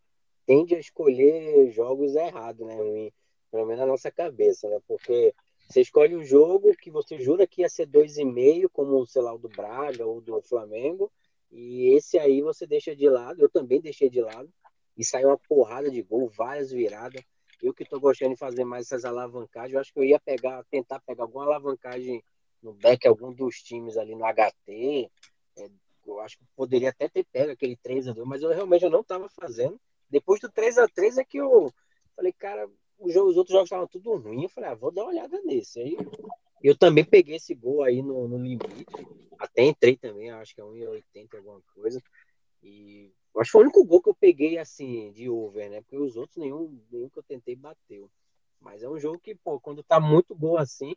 tende a escolher jogos errados, né? Ruim, pelo menos na nossa cabeça, né? Porque você escolhe um jogo que você jura que ia ser dois e meio, como, sei lá, o do Braga ou do Flamengo, e esse aí você deixa de lado, eu também deixei de lado, e saiu uma porrada de gol, várias viradas. Eu que tô gostando de fazer mais essas alavancagens, eu acho que eu ia pegar, tentar pegar alguma alavancagem no back algum dos times ali no HT. É, eu acho que poderia até ter pego aquele 3 a 2 mas eu realmente eu não estava fazendo. Depois do 3 a 3 é que eu falei, cara, os, os outros jogos estavam tudo ruim. Eu falei, ah, vou dar uma olhada nesse. Aí eu também peguei esse gol aí no, no limite. Até entrei também, acho que é 1,80 alguma coisa. E acho que foi o único gol que eu peguei assim, de over, né? Porque os outros, nenhum, nenhum que eu tentei bateu. Mas é um jogo que, pô, quando tá muito bom assim,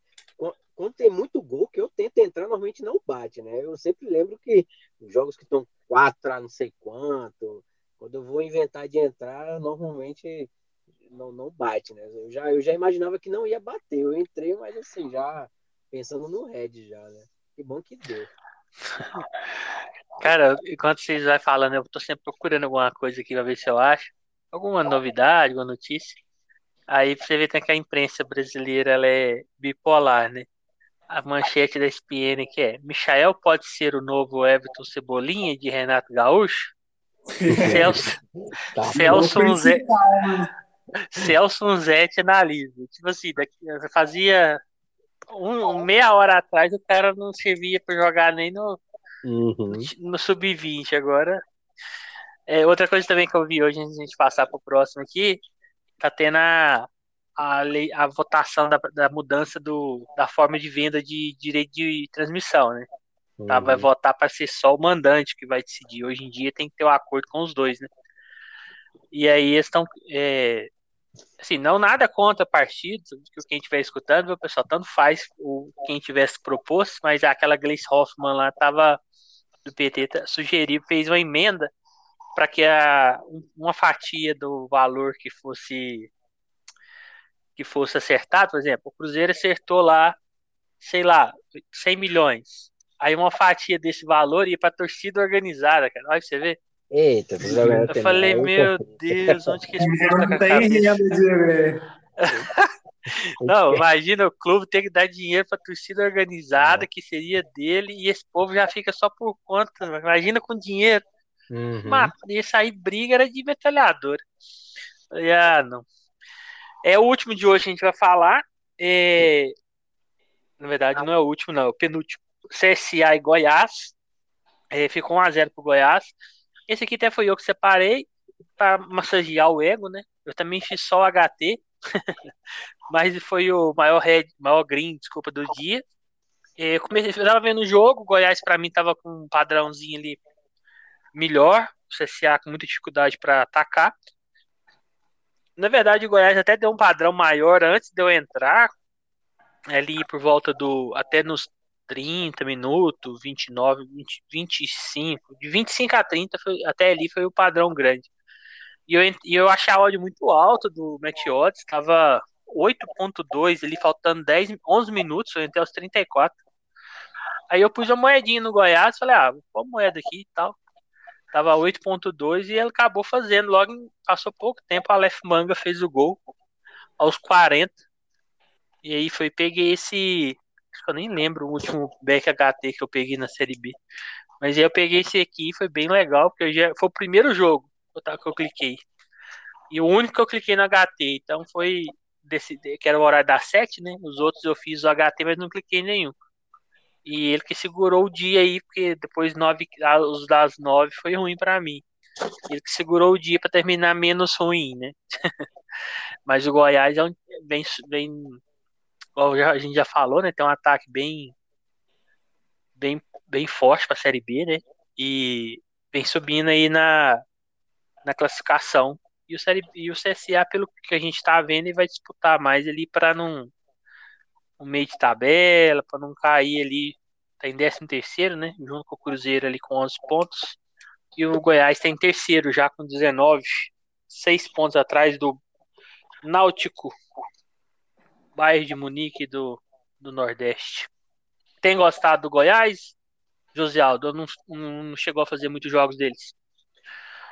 quando tem muito gol que eu tento entrar, normalmente não bate, né? Eu sempre lembro que os jogos que estão 4 a não sei quanto, quando eu vou inventar de entrar, normalmente não, não bate, né? Eu já, eu já imaginava que não ia bater. Eu entrei, mas assim, já pensando no red já, né? Que bom que deu. Cara, enquanto vocês vai falando, eu tô sempre procurando alguma coisa aqui pra ver se eu acho. Alguma novidade, alguma notícia. Aí você vê que a imprensa brasileira ela é bipolar, né? a manchete da SPN que é Michael pode ser o novo Everton Cebolinha de Renato Gaúcho? Celso, tá Celso, Zé, Celso Zete analisa. Tipo assim, daqui, fazia um, meia hora atrás o cara não servia para jogar nem no, uhum. no sub-20. Agora, é, outra coisa também que eu vi hoje, antes de a gente passar para o próximo aqui, tá tendo a, a, lei, a votação da, da mudança do, da forma de venda de direito de transmissão, né? Uhum. Tá, vai uhum. votar para ser só o mandante que vai decidir. Hoje em dia tem que ter um acordo com os dois, né? E aí eles estão. É, assim, não nada contra partidos, que quem estiver escutando, o pessoal, tanto faz o quem tivesse proposto, mas aquela Gleice Hoffman lá tava do PT sugeriu, fez uma emenda para que a, uma fatia do valor que fosse que fosse acertado, por exemplo, o Cruzeiro acertou lá, sei lá, 100 milhões. Aí uma fatia desse valor ia para torcida organizada, cara. Olha você vê. Eita, eu falei, meu Deus, onde que esse povo tá com a cabeça? Não, imagina o clube ter que dar dinheiro para torcida organizada, é. que seria dele, e esse povo já fica só por conta. Imagina com dinheiro. Uhum. Mas ia sair briga era de metralhadora. Ah, não. É o último de hoje a gente vai falar. É... Na verdade, não é o último, não. É o penúltimo. CSA e Goiás. É, ficou 1x0 pro Goiás. Esse aqui até foi eu que separei para massagear o ego, né? Eu também fiz só o HT. mas foi o maior red, maior green, desculpa, do dia. Eu, comecei, eu tava vendo o jogo, o Goiás para mim tava com um padrãozinho ali melhor, o CSA com muita dificuldade para atacar. Na verdade, o Goiás até deu um padrão maior antes de eu entrar, ali por volta do até nos 30 minutos, 29, 20, 25, de 25 a 30 foi, até ali foi o padrão grande. E eu, e eu achei a odd muito alta do Match Odds, estava 8.2, ele faltando 10, 11 minutos, eu entrei aos 34. Aí eu pus a moedinha no Goiás, falei, ah, vou pôr a moeda aqui e tal. Tava 8.2 e ele acabou fazendo, logo passou pouco tempo, a Manga fez o gol aos 40. E aí foi, peguei esse, acho que eu nem lembro o último back HT que eu peguei na Série B. Mas aí eu peguei esse aqui, foi bem legal, porque já, foi o primeiro jogo que eu cliquei. E o único que eu cliquei no HT, então foi desse, que era o horário das 7, né? Os outros eu fiz o HT, mas não cliquei nenhum. E ele que segurou o dia aí, porque depois nove, os das 9 foi ruim para mim. Ele que segurou o dia para terminar menos ruim, né? mas o Goiás é um, bem, bem a gente já falou, né? Tem um ataque bem bem, bem forte para a Série B, né? E vem subindo aí na na classificação. E o, série, e o CSA, pelo que a gente está vendo, ele vai disputar mais ali para não um meio de tabela, para não cair ali. Tá em 13 terceiro, né? Junto com o Cruzeiro ali com 11 pontos. E o Goiás está em terceiro já com 19, 6 pontos atrás do Náutico, bairro de Munique do, do Nordeste. Tem gostado do Goiás? José Aldo, não, não chegou a fazer muitos jogos deles.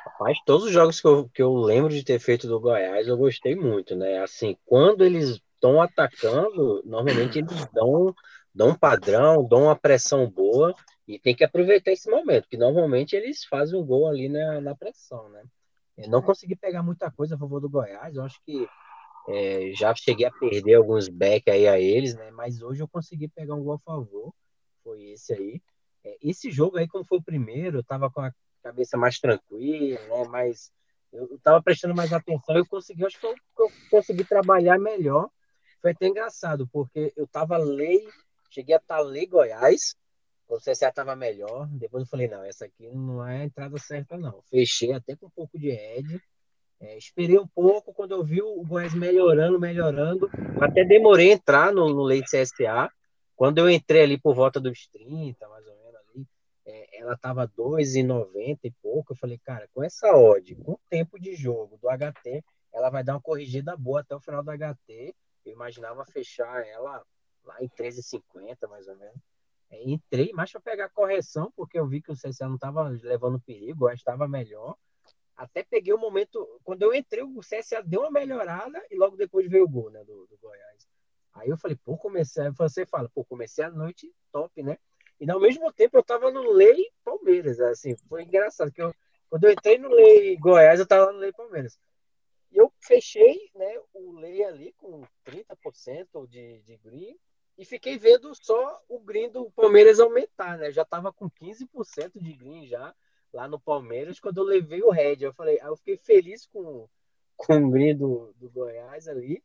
Rapaz, todos os jogos que eu, que eu lembro de ter feito do Goiás, eu gostei muito, né? Assim, quando eles estão atacando, normalmente eles dão, dão um padrão, dão uma pressão boa e tem que aproveitar esse momento, que normalmente eles fazem um gol ali na, na pressão, né? Eu não consegui pegar muita coisa a favor do Goiás, eu acho que é, já cheguei a perder alguns back aí a eles, né? Mas hoje eu consegui pegar um gol a favor, foi esse aí. É, esse jogo aí, como foi o primeiro, eu tava com a cabeça mais tranquila, né? Mais, eu estava prestando mais atenção, eu consegui, acho que eu, eu, consegui trabalhar melhor. Foi até engraçado, porque eu estava lei, cheguei a estar tá lei Goiás, o CSA estava melhor. Depois eu falei, não, essa aqui não é a entrada certa, não. Fechei até com um pouco de head. É, esperei um pouco, quando eu vi o Goiás melhorando, melhorando. Até demorei a entrar no, no Leite CSA. Quando eu entrei ali por volta dos 30, mais ou menos é, ela tava 2,90 e pouco. Eu falei, cara, com essa odd, com o tempo de jogo do HT, ela vai dar uma corrigida boa até o final do HT. Eu imaginava fechar ela lá em 13,50 mais ou menos. É, entrei mais para pegar correção, porque eu vi que o CSA não estava levando perigo, estava melhor. Até peguei o momento, quando eu entrei, o CSA deu uma melhorada e logo depois veio o gol né, do, do Goiás. Aí eu falei, pô, comecei. Você fala, pô, comecei a noite top, né? E ao mesmo tempo eu estava no Lei Palmeiras. Assim, foi engraçado que eu, quando eu entrei no Lei Goiás, eu estava no Lei Palmeiras. E eu fechei né, o Lei ali com 30% de, de green e fiquei vendo só o green do Palmeiras aumentar, né? já estava com 15% de green já lá no Palmeiras quando eu levei o Red. Eu falei, eu fiquei feliz com, com o green do, do Goiás ali.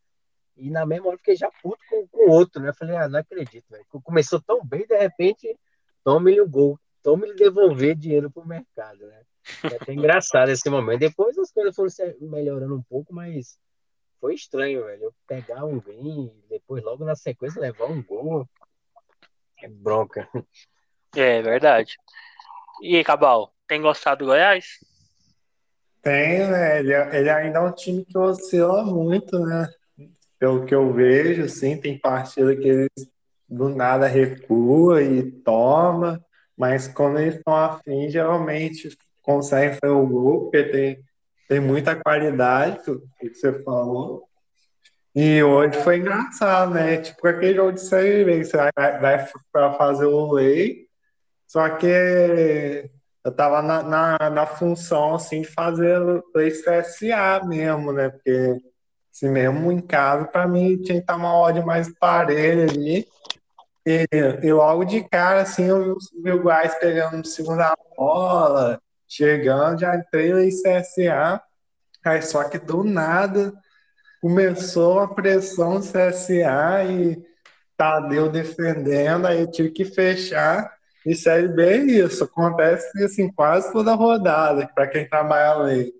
E na mesma hora fiquei já puto com o outro, né? Falei, ah, não acredito, velho. Começou tão bem, de repente, tome-lhe o gol. Tome-lhe devolver dinheiro pro mercado, né? É até engraçado esse momento. Depois as coisas foram melhorando um pouco, mas foi estranho, velho. Eu pegar um green, depois logo na sequência levar um gol. É bronca. É verdade. E aí, Cabal, tem gostado do Goiás? Tem, né? Ele, ele ainda é um time que oscila muito, né? pelo que eu vejo, sim, tem partida que eles do nada recua e toma, mas quando eles estão afim, geralmente conseguem fazer o gol, porque tem, tem muita qualidade, que você falou. E hoje foi engraçado, né? Tipo aquele jogo de série você vai, vai para fazer o lei, só que eu tava na, na, na, função assim de fazer o CSA mesmo, né? Porque se assim, mesmo em casa, para mim tinha que estar uma ordem mais parelha ali. E, e logo de cara, assim, eu vi o pegando segunda bola, chegando, já entrei em CSA. Aí só que do nada começou a pressão do CSA e Tadeu defendendo, aí eu tive que fechar. E Série B é isso, acontece assim quase toda rodada, para quem trabalha ali.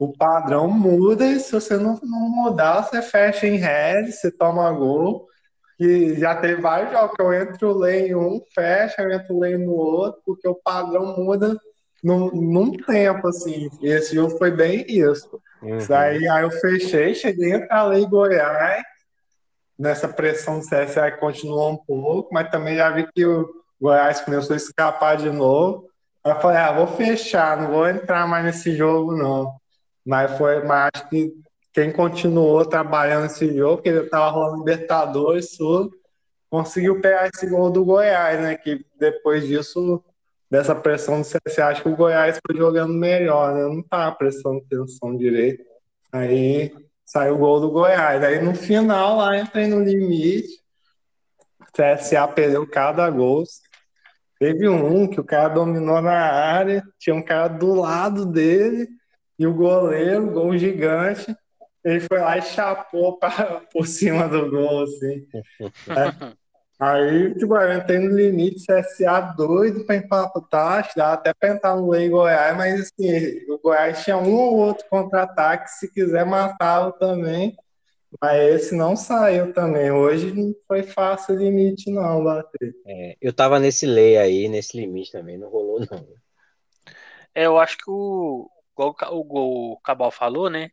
O padrão muda e se você não, não mudar, você fecha em red, você toma gol. E já teve vários jogos que eu entro lane em um, fecha, eu entro lane no outro, porque o padrão muda num, num tempo, assim. E esse jogo foi bem isso. Uhum. Daí aí eu fechei, cheguei a entrar lei Goiás, nessa pressão do CSA continuou um pouco, mas também já vi que o Goiás começou a escapar de novo. Aí eu falei, ah, vou fechar, não vou entrar mais nesse jogo, não. Mas foi, mas acho que quem continuou trabalhando nesse jogo, porque ele estava rolando Libertadores, tudo, conseguiu pegar esse gol do Goiás, né? Que depois disso, dessa pressão do CSA, acho que o Goiás foi jogando melhor, né? Não estava prestando atenção direito. Aí saiu o gol do Goiás. Aí no final, lá entrei no limite. CSA perdeu cada gol. Teve um que o cara dominou na área, tinha um cara do lado dele, e o goleiro, gol gigante, ele foi lá e chapou pra, por cima do gol, assim. Aí, tipo, eu entrei no limite, CSA doido pra empatar, dá até pra entrar no Lei Goiás, mas assim, o Goiás tinha um ou outro contra-ataque, se quiser matava também. Mas esse não saiu também. Hoje não foi fácil o limite, não, bater. É, eu tava nesse lei aí, nesse limite também, não rolou, não. É, eu acho que o, igual o, o Cabal falou, né?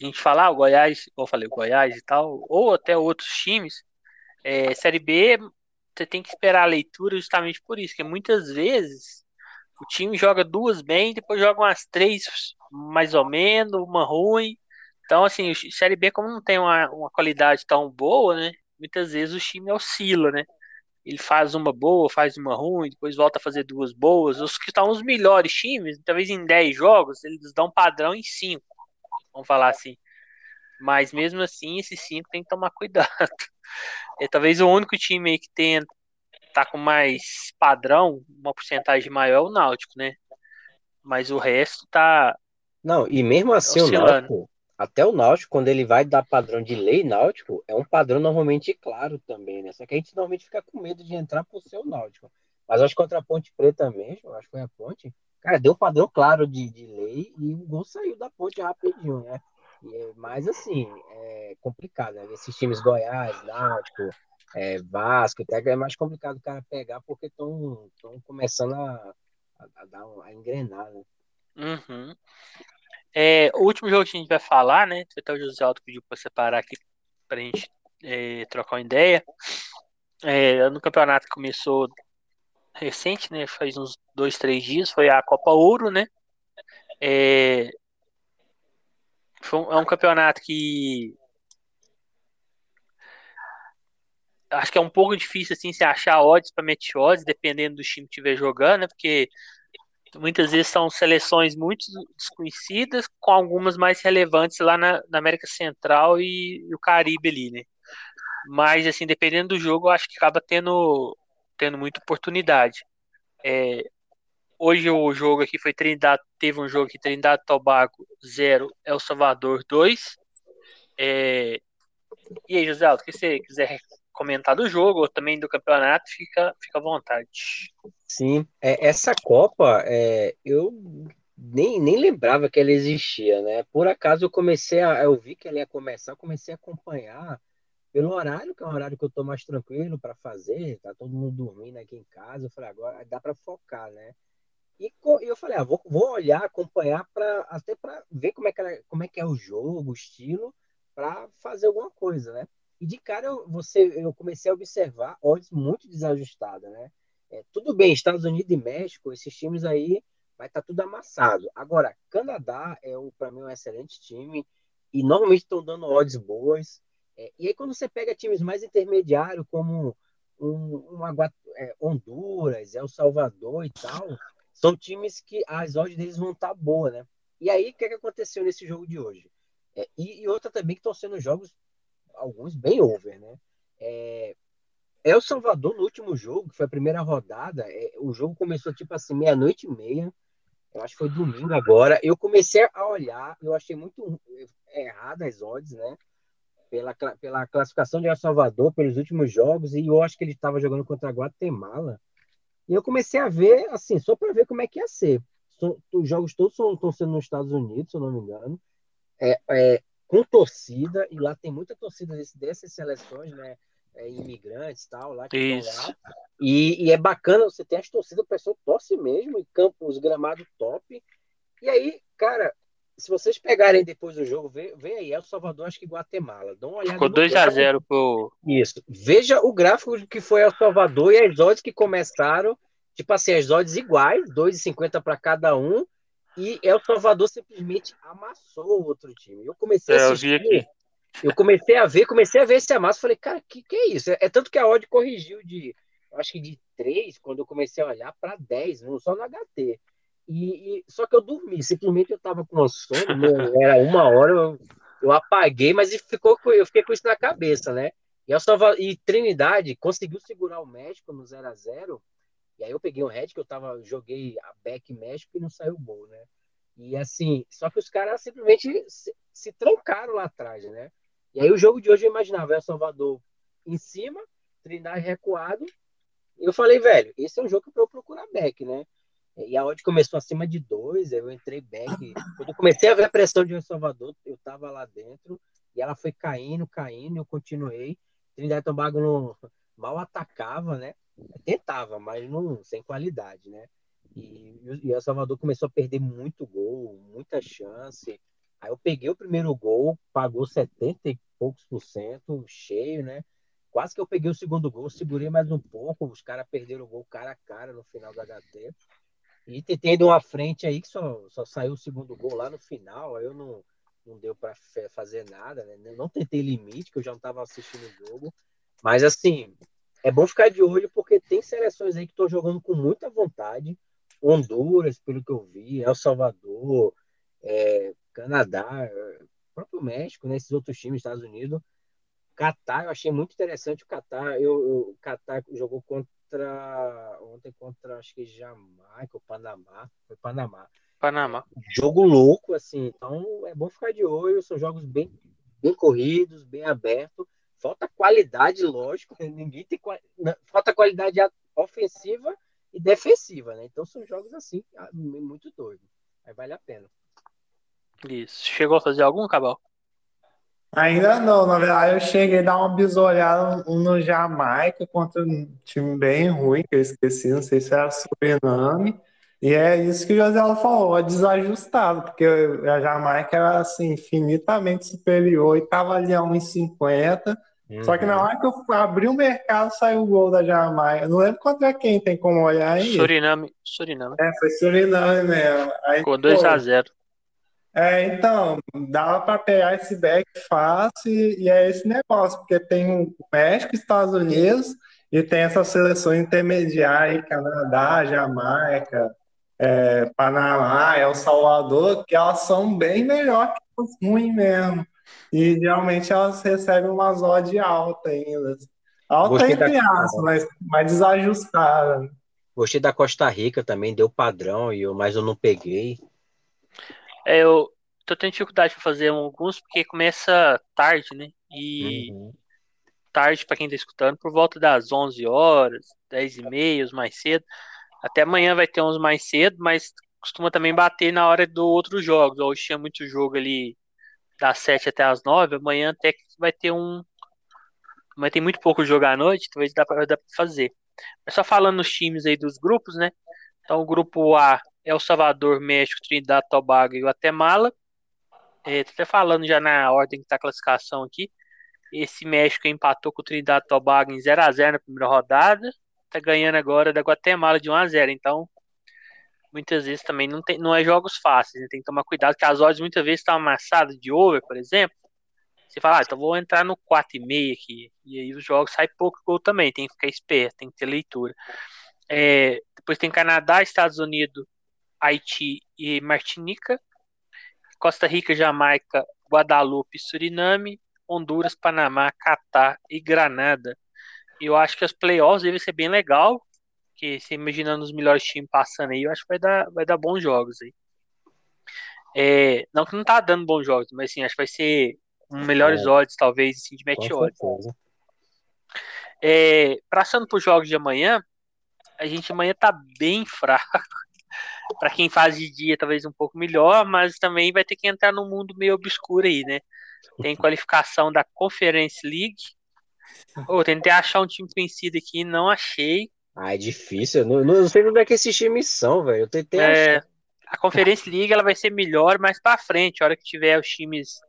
A gente fala, ah, o Goiás, igual eu falei, o Goiás e tal, ou até outros times, é, Série B, você tem que esperar a leitura justamente por isso, que muitas vezes o time joga duas bem, depois joga umas três mais ou menos, uma ruim. Então, assim, o Série B, como não tem uma, uma qualidade tão boa, né? Muitas vezes o time oscila, né? ele faz uma boa, faz uma ruim, depois volta a fazer duas boas. Os que estão os melhores times, talvez em 10 jogos, eles dão padrão em 5, vamos falar assim. Mas mesmo assim, esses 5 tem que tomar cuidado. É talvez o único time aí que tem tá com mais padrão, uma porcentagem maior é o Náutico, né? Mas o resto tá Não, e mesmo assim oscilando. o Náutico até o Náutico, quando ele vai dar padrão de lei náutico, é um padrão normalmente claro também, né? Só que a gente normalmente fica com medo de entrar por ser o Náutico. Mas acho que contra a Ponte Preta mesmo, acho que foi a Ponte, cara, deu um padrão claro de, de lei e o gol saiu da Ponte rapidinho, né? E, mas assim, é complicado, né? Esses times Goiás, Náutico, é, Vasco, até é mais complicado o cara pegar porque estão começando a, a, dar, a engrenar, né? Uhum. É, o último jogo que a gente vai falar, né? Até o José Alto pediu para separar aqui para a gente é, trocar uma ideia. É, no campeonato que começou recente, né? Faz uns dois, três dias, foi a Copa Ouro, né? É, foi um, é um campeonato que acho que é um pouco difícil assim se achar odds para match odds, dependendo do time que estiver jogando, né? Porque muitas vezes são seleções muito desconhecidas, com algumas mais relevantes lá na, na América Central e, e, o Caribe ali, né? Mas, assim, dependendo do jogo, eu acho que acaba tendo, tendo muita oportunidade. É, hoje o jogo aqui foi Trindade, teve um jogo aqui, Trindade Tobago 0, El Salvador 2. É, e aí, José, o que você quiser comentar do jogo ou também do campeonato, fica, fica à vontade. Sim, é, essa Copa, é, eu nem, nem lembrava que ela existia, né? Por acaso eu comecei a. Eu vi que ela ia começar, eu comecei a acompanhar pelo horário, que é um horário que eu tô mais tranquilo para fazer, tá todo mundo dormindo aqui em casa. Eu falei, agora dá para focar, né? E eu falei, ah, vou, vou olhar, acompanhar para até para ver como é, que como é que é o jogo, o estilo, para fazer alguma coisa, né? E de cara eu, você, eu comecei a observar odds muito desajustadas, né? É, tudo bem, Estados Unidos e México, esses times aí vai estar tá tudo amassado. Agora, Canadá é para mim um excelente time e normalmente estão dando odds boas. É, e aí quando você pega times mais intermediários como um, uma, é, Honduras, El Salvador e tal, são times que as odds deles vão estar tá boas, né? E aí o que, é que aconteceu nesse jogo de hoje? É, e, e, outra também que estão sendo jogos alguns bem over, né? É, El Salvador no último jogo, que foi a primeira rodada, é, o jogo começou tipo assim meia-noite e meia eu acho que foi domingo agora, eu comecei a olhar, eu achei muito errado as odds, né? Pela, pela classificação de El Salvador, pelos últimos jogos, e eu acho que ele estava jogando contra a Guatemala. E eu comecei a ver, assim, só para ver como é que ia ser. Os jogos todos estão sendo nos Estados Unidos, se eu não me engano. É, é, com torcida, e lá tem muita torcida desse, dessas seleções, né? É, imigrantes tal, lá que Isso. lá. E, e, é bacana, você tem as torcidas, o pessoal torce mesmo, e campos, gramado top. E aí, cara, se vocês pegarem depois do jogo, vê, vê aí, El Salvador, acho que Guatemala. Dá uma olhada. Ficou 2x0 pro. Isso. Veja o gráfico que foi El Salvador e as odds que começaram. Tipo assim, as odds iguais, 2,50 para cada um. E El Salvador simplesmente amassou o outro time. Eu comecei é, a assistir. Eu. Eu comecei a ver, comecei a ver esse amasso, falei, cara, que que é isso? É, é tanto que a odd corrigiu de, acho que de 3, quando eu comecei a olhar, para 10, não só no HT. E, e, só que eu dormi, simplesmente eu tava com sono, né? era uma hora, eu, eu apaguei, mas ficou, eu fiquei com isso na cabeça, né? E, eu tava, e Trinidade conseguiu segurar o México no 0 a 0 e aí eu peguei um head que eu tava, joguei a back México e não saiu gol, né? E assim, só que os caras simplesmente se, se trancaram lá atrás, né? E aí o jogo de hoje eu imaginava El Salvador em cima, Trindade recuado. E eu falei, velho, esse é um jogo para eu procurar back, né? E a odd começou acima de dois, eu entrei back. Quando eu comecei a ver a pressão de El Salvador, eu tava lá dentro e ela foi caindo, caindo, eu continuei. Trindade Tobago não, mal atacava, né? Tentava, mas não sem qualidade, né? E, e El Salvador começou a perder muito gol, muita chance. Aí eu peguei o primeiro gol, pagou 70 e poucos por cento, cheio, né? Quase que eu peguei o segundo gol, segurei mais um pouco, os caras perderam o gol cara a cara no final do HT. E tentei de uma frente aí que só, só saiu o segundo gol lá no final, aí eu não, não deu para fazer nada, né? Não tentei limite, que eu já não estava assistindo o jogo. Mas assim, é bom ficar de olho porque tem seleções aí que estão jogando com muita vontade. Honduras, pelo que eu vi, El Salvador, é, Canadá, próprio México, né, outros times, Estados Unidos. Catar, eu achei muito interessante o Catar. Eu, eu, o Catar jogou contra ontem contra acho que Jamaica ou Panamá, foi Panamá. Panamá. Jogo louco assim, então é bom ficar de olho, são jogos bem bem corridos, bem abertos. Falta qualidade, lógico, ninguém tem falta qualidade ofensiva e defensiva, né? Então são jogos assim, muito doidos. Aí vale a pena. Isso. Chegou a fazer algum, Cabal? Ainda não, na verdade eu cheguei a dar uma bisolhada no Jamaica contra um time bem ruim, que eu esqueci, não sei se era Suriname. E é isso que o José falou, é desajustado, porque a Jamaica era assim, infinitamente superior e estava ali a 1,50. Uhum. Só que na uhum. hora que eu abri o mercado, saiu o gol da Jamaica. não lembro contra quem, tem como olhar aí. Suriname. Suriname. É, foi Suriname mesmo. Aí, Ficou 2x0. É, então, dava para pegar esse back fácil e é esse negócio, porque tem o México, Estados Unidos e tem essa seleção intermediária, Canadá, Jamaica, é, Panamá, El Salvador, que elas são bem melhor que os ruins mesmo. E geralmente elas recebem umas odds alta ainda. Alta entre aspas, mas mais desajustada. Gostei da Costa Rica também, deu padrão, e eu, mas eu não peguei. É, eu tô tendo dificuldade para fazer alguns porque começa tarde, né? E uhum. tarde para quem tá escutando, por volta das 11 horas, 10 e meia, os mais cedo. Até amanhã vai ter uns mais cedo, mas costuma também bater na hora do outros jogos. Hoje tinha muito jogo ali das 7 até as 9, amanhã até que vai ter um. Mas tem muito pouco jogo à noite, talvez dá pra, dá pra fazer. Mas só falando nos times aí dos grupos, né? Então o grupo A El Salvador, México, Trinidad, Tobago e Guatemala. É, tô até falando já na ordem que está a classificação aqui. esse México empatou com o Trinidad Tobago em 0x0 na primeira rodada. Tá ganhando agora da Guatemala de 1x0. Então, muitas vezes também não, tem, não é jogos fáceis. Né? Tem que tomar cuidado, que as odds muitas vezes estão amassadas de over, por exemplo. Você fala, ah, então vou entrar no 4,5 aqui. E aí os jogos sai pouco gol também. Tem que ficar esperto, tem que ter leitura. É, depois tem Canadá, Estados Unidos, Haiti e Martinica. Costa Rica, Jamaica, Guadalupe, Suriname, Honduras, Panamá, Catar e Granada. Eu acho que os playoffs devem ser bem legal, que você imaginando os melhores times passando aí, eu acho que vai dar, vai dar bons jogos aí. É, não que não tá dando bons jogos, mas assim, acho que vai ser um melhores é. odds, talvez, assim, de match odds. É, passando para os jogos de amanhã, a gente amanhã tá bem fraco. Para quem faz de dia, talvez um pouco melhor, mas também vai ter que entrar num mundo meio obscuro aí, né? Tem qualificação da Conference League. Oh, tentei achar um time conhecido aqui, não achei. Ah, é difícil. Não, não sei onde é que esses times são, velho. Eu tentei é, achar. A Conference League ela vai ser melhor mais para frente, a hora que tiver os times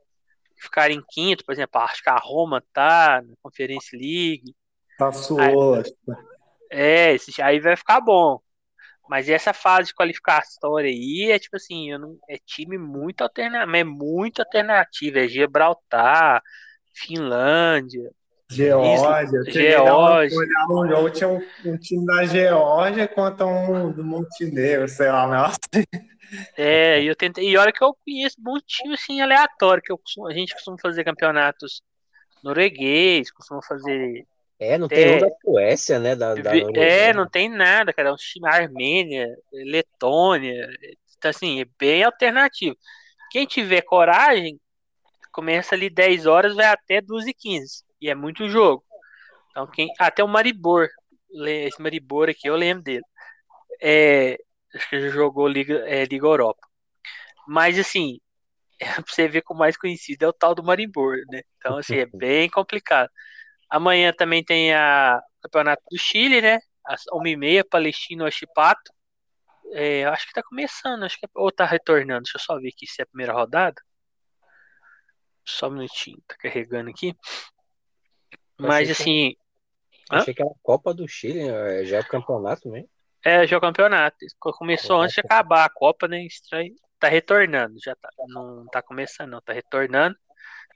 ficarem em quinto, por exemplo, acho que a Roma tá na Conference League. Passou. Aí, é, esse, aí vai ficar bom. Mas essa fase de qualificatória aí é tipo assim, não, é time muito alternativo, é muito alternativo, é Gibraltar, Finlândia, Geórgia, Geórgia. Olhar um jogo, tinha um, um, time da Geórgia contra um do Montenegro, sei lá, nossa. É, eu tentei, e olha que eu conheço um time assim aleatório, que eu, a gente costuma fazer campeonatos norueguês, costuma fazer é, não tem é, um da Suécia, né? Da, da é, não tem nada, cara. É um time Armênia, Letônia. Então, assim, é bem alternativo. Quem tiver coragem, começa ali 10 horas, vai até 12 e 15. E é muito jogo. Então, quem. Até o Maribor. Esse Maribor aqui, eu lembro dele. É, acho que já jogou Liga, é, Liga Europa. Mas, assim, é, pra você ver como mais conhecido é o tal do Maribor, né? Então, assim, é bem complicado. Amanhã também tem a Campeonato do Chile, né? Às 1h30, Palestino Chipato. É, acho que tá começando, acho que é, ou tá retornando. Deixa eu só ver aqui se é a primeira rodada. Só um minutinho, tá carregando aqui. Mas assim. Que... Achei que era a Copa do Chile, né? já é o campeonato mesmo. É, já é o campeonato. Começou antes de acabar a Copa, né? Estranho. Tá retornando, já tá. Não tá começando, não, tá retornando.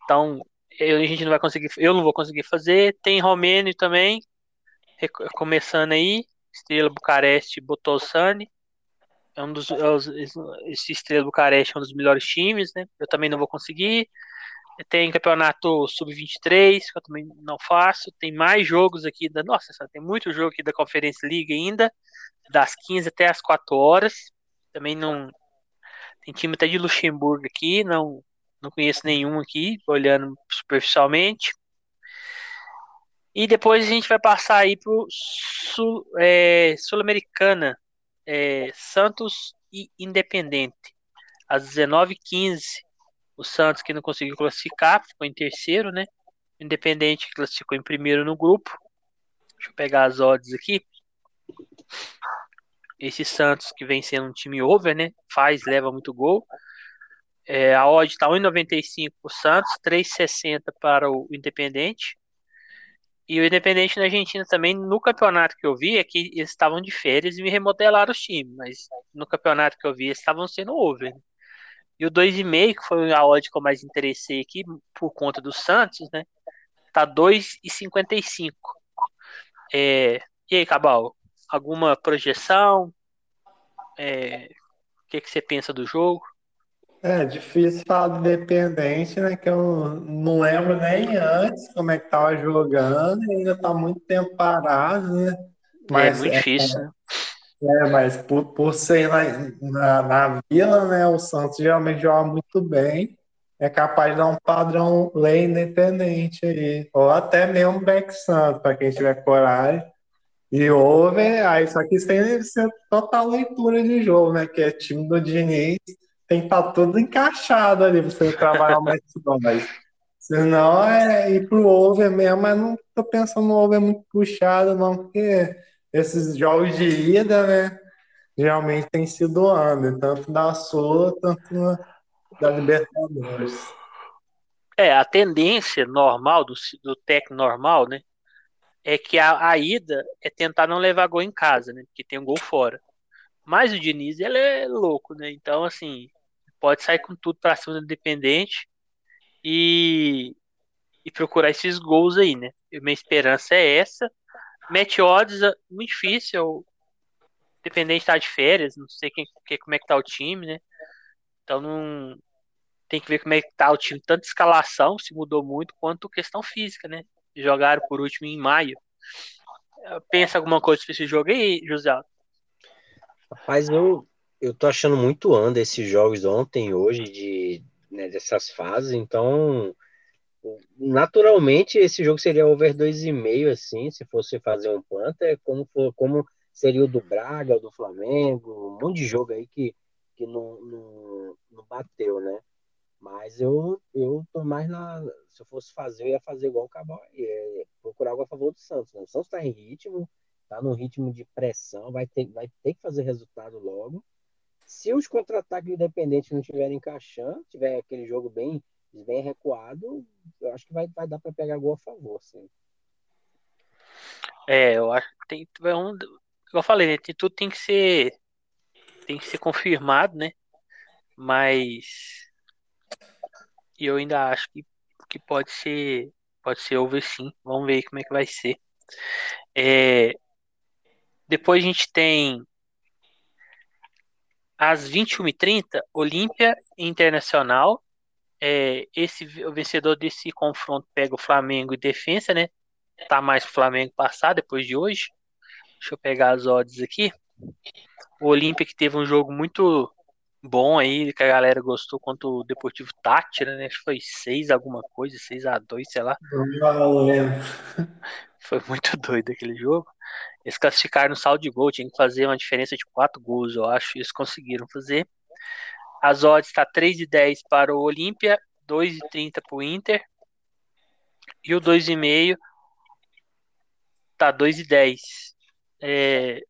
Então, a gente não vai conseguir, eu não vou conseguir fazer. Tem Romênio também, começando aí. Estrela Bucareste Botossani. É um dos. É esse Estrela Bucareste é um dos melhores times, né? Eu também não vou conseguir. Tem campeonato sub-23, que eu também não faço. Tem mais jogos aqui da. Nossa, tem muito jogo aqui da Conferência League ainda. Das 15 até as 4 horas. Também não. Tem time até de Luxemburgo aqui, não não conheço nenhum aqui, olhando superficialmente. E depois a gente vai passar aí para Sul, é, Sul-Americana, é, Santos e Independente. Às 19h15, o Santos que não conseguiu classificar, ficou em terceiro, né? O Independente classificou em primeiro no grupo. Deixa eu pegar as odds aqui. Esse Santos que vem sendo um time over, né? Faz, leva muito gol. É, a odd está 1,95 para o Santos, 3,60 para o Independente. E o Independente na Argentina também, no campeonato que eu vi, é que eles estavam de férias e me remodelaram os times, mas no campeonato que eu vi, eles estavam sendo over. E o 2,5, que foi a odd que eu mais interessei aqui, por conta do Santos, né? Tá 2,55. É, e aí, Cabal, alguma projeção? É, o que, que você pensa do jogo? É difícil falar do Independente, né? Que eu não lembro nem antes como é que tava jogando, e ainda tá muito tempo parado, né? É mas, é muito difícil, né? É, mas por, por ser lá na, na vila, né? O Santos geralmente joga muito bem. É capaz de dar um padrão lei independente aí. Ou até mesmo back Santos, para quem tiver coragem. E over, aí só que isso tem total leitura de jogo, né? Que é time do Diniz tem que estar tá tudo encaixado ali, você trabalhar mais mas senão é ir pro over mesmo, mas não tô pensando no over muito puxado, não, porque esses jogos de ida, né, geralmente tem sido ano, tanto da Sul, tanto da Libertadores. É, a tendência normal, do, do técnico normal, né? É que a, a ida é tentar não levar gol em casa, né? Porque tem um gol fora. Mas o Diniz, ele é louco, né? Então, assim, pode sair com tudo pra cima do Independente e, e procurar esses gols aí, né? E minha esperança é essa. Match odds, é muito difícil. Independente tá de férias, não sei quem, como é que tá o time, né? Então não, tem que ver como é que tá o time, tanto escalação, se mudou muito, quanto questão física, né? Jogaram por último em maio. Pensa alguma coisa pra esse jogo aí, José? Rapaz, eu, eu tô achando muito anda esses jogos ontem, hoje, de, né, dessas fases, então naturalmente esse jogo seria over 2,5, assim, se fosse fazer um é como, como seria o do Braga, o do Flamengo, um monte de jogo aí que, que não, não, não bateu, né? Mas eu, eu tô mais na. Se eu fosse fazer, eu ia fazer igual o Cabal é, procurar algo a favor do Santos. Né? O Santos está em ritmo, está no ritmo de pressão, vai ter, vai ter que fazer resultado logo. Se os contra-ataques independentes não estiverem encaixando, tiver aquele jogo bem, bem recuado, eu acho que vai, vai dar para pegar gol a favor, sim. É, eu acho que tem. Um, como eu falei, né? Tudo tem que ser. Tem que ser confirmado, né? Mas eu ainda acho que, que pode ser pode ser over sim. Vamos ver como é que vai ser. É, depois a gente tem às 21h30, Olímpia Internacional. É, esse, o vencedor desse confronto pega o Flamengo e Defensa, né? Tá mais pro Flamengo passar depois de hoje. Deixa eu pegar as odds aqui. O Olímpia que teve um jogo muito bom aí, que a galera gostou contra o Deportivo Tátira, né? Acho que foi 6 alguma coisa, 6 a 2 sei lá. Foi muito doido aquele jogo. Eles classificaram no saldo de gol, tinha que fazer uma diferença de 4 gols, eu acho, eles conseguiram fazer. As odds está 3,10 para o Olímpia, 2,30 para o Inter. E o 2,5 tá 2,10. É,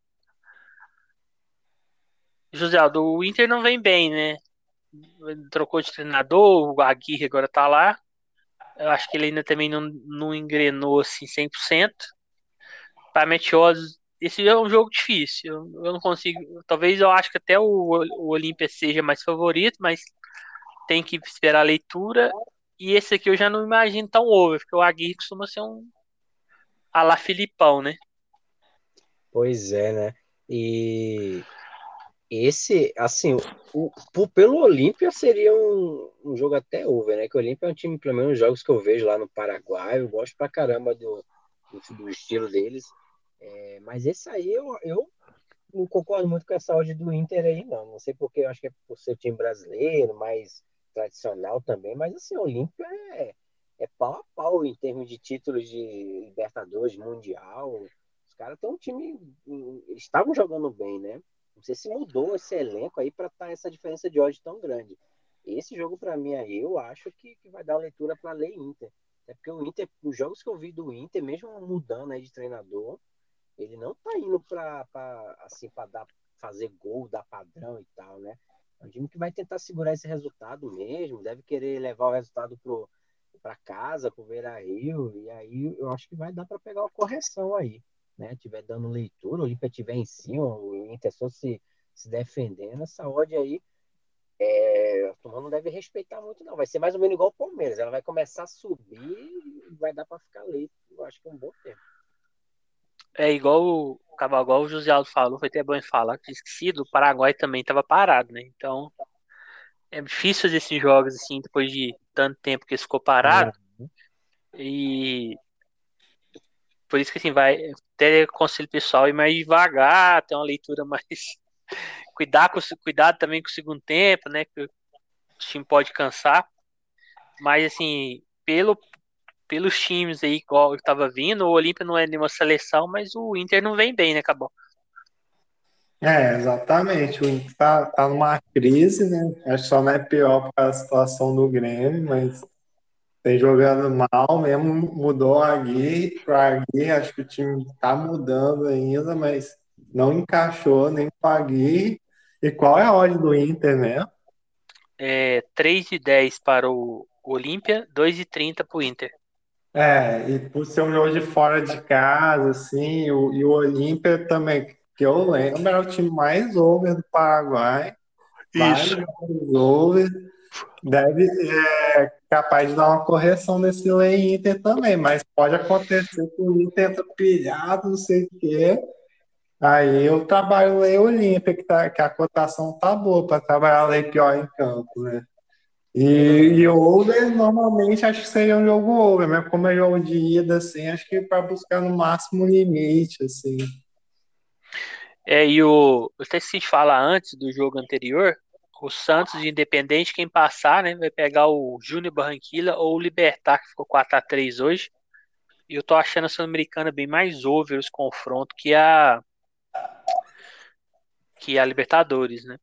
José Aldo, o Inter não vem bem, né? Trocou de treinador, o Aguirre agora tá lá. Eu acho que ele ainda também não, não engrenou assim 100%. Para Meteoros, esse é um jogo difícil. Eu, eu, não consigo. Talvez eu acho que até o, o Olímpia seja mais favorito, mas tem que esperar a leitura. E esse aqui eu já não imagino tão over, porque o Aguirre costuma ser um. a la Filipão, né? Pois é, né? E esse, assim, o, o, pelo Olímpia seria um, um, jogo até over, né? Que o Olímpia é um time, pelo menos, jogos que eu vejo lá no Paraguai, eu gosto pra caramba do, do, estilo deles. É, mas esse aí eu, eu não concordo muito com essa odd do Inter aí, não. Não sei porque, eu acho que é por ser time brasileiro, mais tradicional também, mas assim, o Olímpia é, é pau a pau em termos de títulos de Libertadores, Mundial. Os caras têm um time. Estavam jogando bem, né? Não sei se mudou esse elenco aí para estar tá essa diferença de ódio tão grande. Esse jogo, para mim, aí, eu acho que, que vai dar leitura para a lei Inter. É porque o Inter, os jogos que eu vi do Inter, mesmo mudando aí de treinador, ele não tá indo para assim, dar, fazer gol, dar padrão e tal, né? É um time que vai tentar segurar esse resultado mesmo, deve querer levar o resultado para casa, pro Beira Rio, e aí eu acho que vai dar para pegar uma correção aí né, tiver dando leitura, o Olímpia tiver em cima, o Inter só se, se defendendo, essa odd aí é, a turma não deve respeitar muito, não. Vai ser mais ou menos igual o Palmeiras. Ela vai começar a subir e vai dar para ficar leito. Eu acho que é um bom tempo. É igual o igual o José Aldo falou, foi até bom falar, que esquecido, o Paraguai também estava parado, né? Então é difícil fazer esses jogos assim depois de tanto tempo que ele ficou parado. Uhum. E por isso que assim, vai até conselho pessoal ir mais devagar, ter uma leitura mais. Cuidar com, cuidado também com o segundo tempo, né? Que o time pode cansar. Mas assim, pelo, pelos times aí igual eu tava vindo, o Olímpia não é nenhuma seleção, mas o Inter não vem bem, né, Cabal? É, exatamente. O Inter tá, tá numa crise, né? Acho que só não é pior causa da situação do Grêmio, mas Vem jogando mal mesmo, mudou a Gui para Gui, acho que o time está mudando ainda, mas não encaixou nem com a Gui. E qual é a ordem do Inter mesmo? É 3 e 10 para o, O Olímpia, 2,30 pro Inter. É, e por ser um jogo de fora de casa, assim, o, e o Olímpia também, que eu lembro, era o time mais over do Paraguai. Isso. Over. Deve é capaz de dar uma correção nesse lei Inter também, mas pode acontecer que o Inter entra pilhado, não sei o quê. Aí eu trabalho lei Olímpia, que, tá, que a cotação tá boa para trabalhar lei pior em campo, né? E, e over, normalmente, acho que seria um jogo over, mas como é jogo de ida, assim, acho que para buscar no máximo limite, assim. É, e o. Eu até se falar antes do jogo anterior, o Santos de Independente, quem passar, né, vai pegar o Júnior Barranquilla ou o Libertar, que ficou 4x3 hoje. E eu tô achando a Sul-Americana bem mais over os confrontos que a. que a Libertadores, né?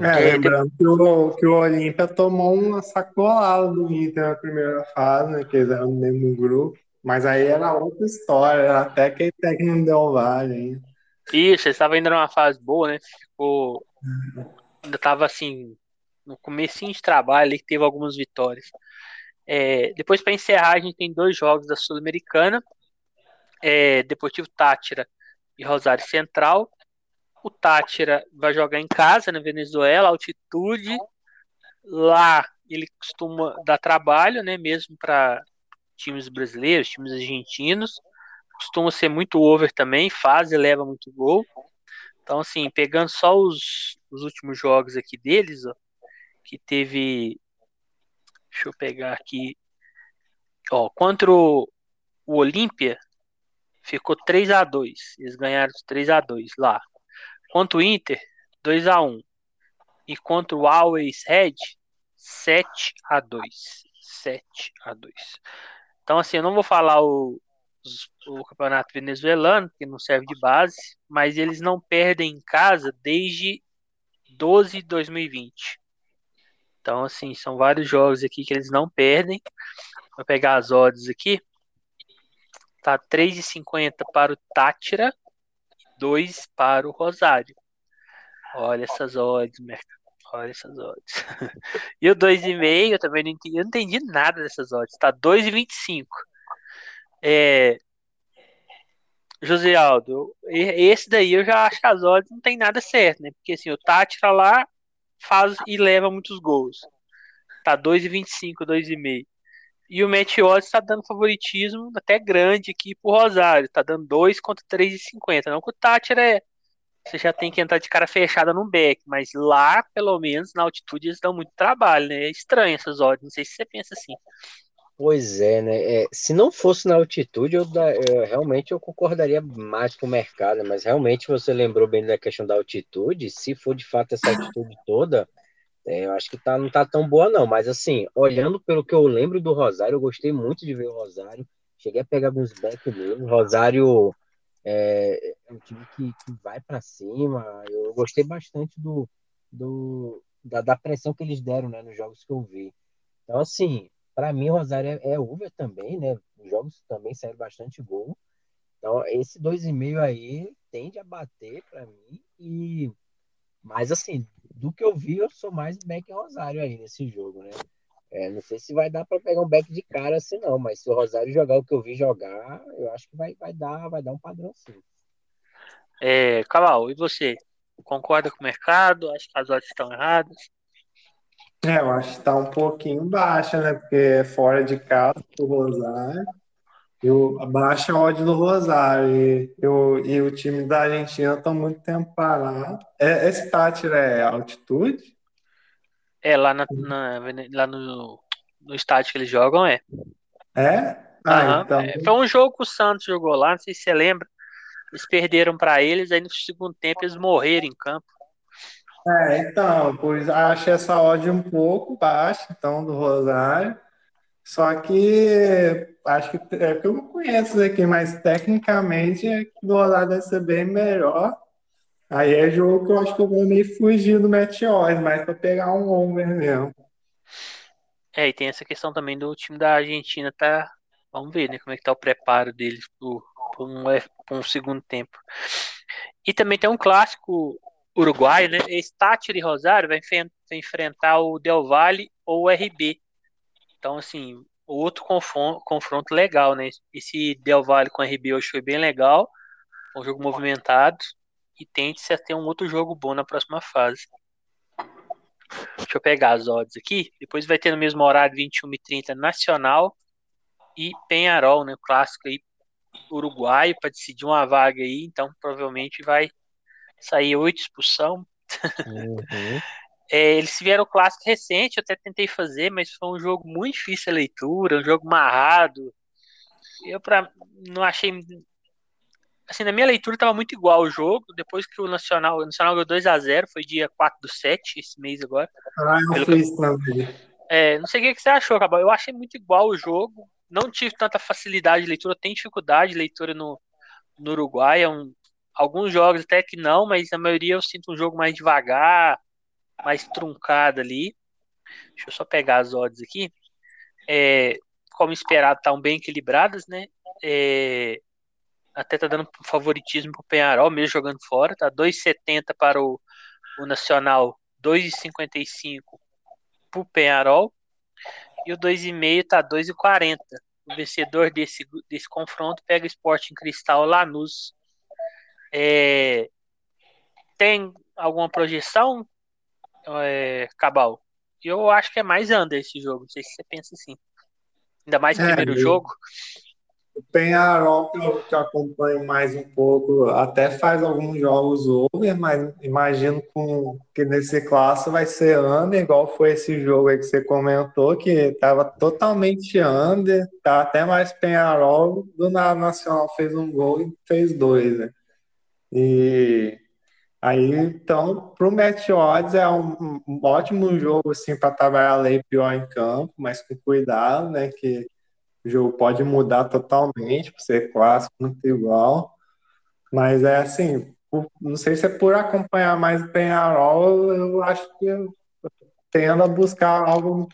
É, lembrando que o, que o Olímpia tomou uma sacolada do Inter na primeira fase, né, que eles eram no mesmo grupo. Mas aí era outra história, até que até que não deu vale ainda. Isso, eles estavam ainda numa fase boa, né? Ficou. Ainda tava assim, no comecinho de trabalho ali, que teve algumas vitórias. É, depois, para encerrar, a gente tem dois jogos da Sul-Americana: é, Deportivo Tátira e Rosário Central. O Tátira vai jogar em casa, na Venezuela, altitude. Lá ele costuma dar trabalho, né? Mesmo para times brasileiros, times argentinos. Costuma ser muito over também, faz e leva muito gol. Então, assim, pegando só os, os últimos jogos aqui deles, ó, que teve. Deixa eu pegar aqui. Ó, contra o, o Olímpia, ficou 3 a 2 Eles ganharam 3 a 2 lá. Contra o Inter, 2 a 1 E contra o Always Red, 7 a 2 7 a 2 Então, assim, eu não vou falar o, o campeonato venezuelano, que não serve de base, mas eles não perdem em casa desde 12 de 2020. Então, assim, são vários jogos aqui que eles não perdem. Vou pegar as odds aqui. Tá 3,50 para o Tátira, 2 para o Rosário. Olha essas odds, mercado. Olha essas odds. e o 2,5, eu também não entendi, eu não entendi nada dessas odds. Tá 2,25. É, José Aldo, esse daí eu já acho que as odds não tem nada certo, né? Porque assim, o Tátira lá faz e leva muitos gols. Tá 2,25, 2,5. E o Match Odds tá dando favoritismo até grande aqui pro Rosário. Tá dando 2 contra 3,50. Não que o Tátira é. Você já tem que entrar de cara fechada no back. Mas lá, pelo menos, na altitude, eles dão muito trabalho, né? É estranho essas odds. Não sei se você pensa assim. Pois é, né? É, se não fosse na altitude, eu, eu, realmente eu concordaria mais com o mercado, mas realmente você lembrou bem da questão da altitude. Se for de fato essa altitude toda, é, eu acho que tá, não tá tão boa, não. Mas assim, olhando pelo que eu lembro do Rosário, eu gostei muito de ver o Rosário. Cheguei a pegar alguns backs dele. O Rosário é, é um time que, que vai para cima. Eu gostei bastante do, do da, da pressão que eles deram né, nos jogos que eu vi. Então, assim, para mim, o Rosário é, é over também, né? Os jogos também saíram bastante gol. Então, esse 2,5 aí tende a bater para mim. E mas assim, do que eu vi, eu sou mais back Rosário aí nesse jogo, né? É, não sei se vai dar para pegar um back de cara assim não, mas se o Rosário jogar o que eu vi jogar, eu acho que vai, vai dar, vai dar um padrão sim. É, Caval, e você? Concorda com o mercado? Acho que as odds estão erradas? É, eu acho que está um pouquinho baixa, né? Porque é fora de casa o Rosário. Eu baixa a odd do Rosário e, eu, e o time da Argentina está muito tempo parado. É, esse Tátira é altitude? É, lá, na, na, lá no, no estádio que eles jogam, é. É? Ah, uhum. então... É, foi um jogo que o Santos jogou lá, não sei se você lembra. Eles perderam para eles, aí no segundo tempo eles morreram em campo. É, então, pois achei essa odd um pouco baixa, então, do Rosário. Só que acho que é eu não conheço aqui, mas tecnicamente é do Rosário deve ser bem melhor. Aí é jogo que eu acho que eu vou meio fugir do Meteors, mas para pegar um over mesmo. É, e tem essa questão também do time da Argentina, tá? Vamos ver, né? Como é que tá o preparo deles para um, um segundo tempo. E também tem um clássico uruguaio, né? Esse Tátira e Rosário vai enfrentar o Del Valle ou o RB. Então, assim, outro confronto, legal, né? Esse Del Valle com a RB hoje foi bem legal. Um jogo movimentado. E tente-se a ter um outro jogo bom na próxima fase. Deixa eu pegar as odds aqui. Depois vai ter no mesmo horário, 21h30, Nacional e Penharol, né? Clássico aí uruguaio para decidir uma vaga aí. Então, provavelmente vai sair oito expulsão. Uhum. É, eles vieram o clássico recente, eu até tentei fazer, mas foi um jogo muito difícil a leitura, um jogo marrado. Eu pra, não achei assim, na minha leitura estava muito igual o jogo. Depois que o Nacional, o Nacional ganhou 2x0, foi dia 4 do 7, esse mês agora. Ah, eu fiz também. É, não sei o que você achou, Cabal. Eu achei muito igual o jogo. Não tive tanta facilidade de leitura. Eu tenho dificuldade de leitura no, no Uruguai. É um, alguns jogos até que não, mas a maioria eu sinto um jogo mais devagar, mais truncado ali. Deixa eu só pegar as odds aqui. É, como esperado, estão bem equilibradas, né? É, até tá dando favoritismo pro Penharol, mesmo jogando fora, tá 2,70 para o, o Nacional, 2,55 pro Penharol, e o 2,5 tá 2,40. O vencedor desse, desse confronto pega o Sporting Cristal Lanús. É, tem alguma projeção, é, Cabal? Eu acho que é mais under esse jogo, não sei se você pensa assim. Ainda mais no é, primeiro eu... jogo. O Penharol, que eu, que eu acompanho mais um pouco, até faz alguns jogos over, mas imagino com, que nesse classe vai ser under, igual foi esse jogo aí que você comentou, que estava totalmente under, tá até mais Penharol, do Nacional fez um gol e fez dois, né? E aí, então, para o Match Odds é um, um ótimo jogo assim, para trabalhar lei pior em campo, mas com cuidado, né? Que o jogo pode mudar totalmente, por ser clássico, muito igual. Mas é assim, por, não sei se é por acompanhar mais o Penharol, eu acho que eu tendo a buscar algo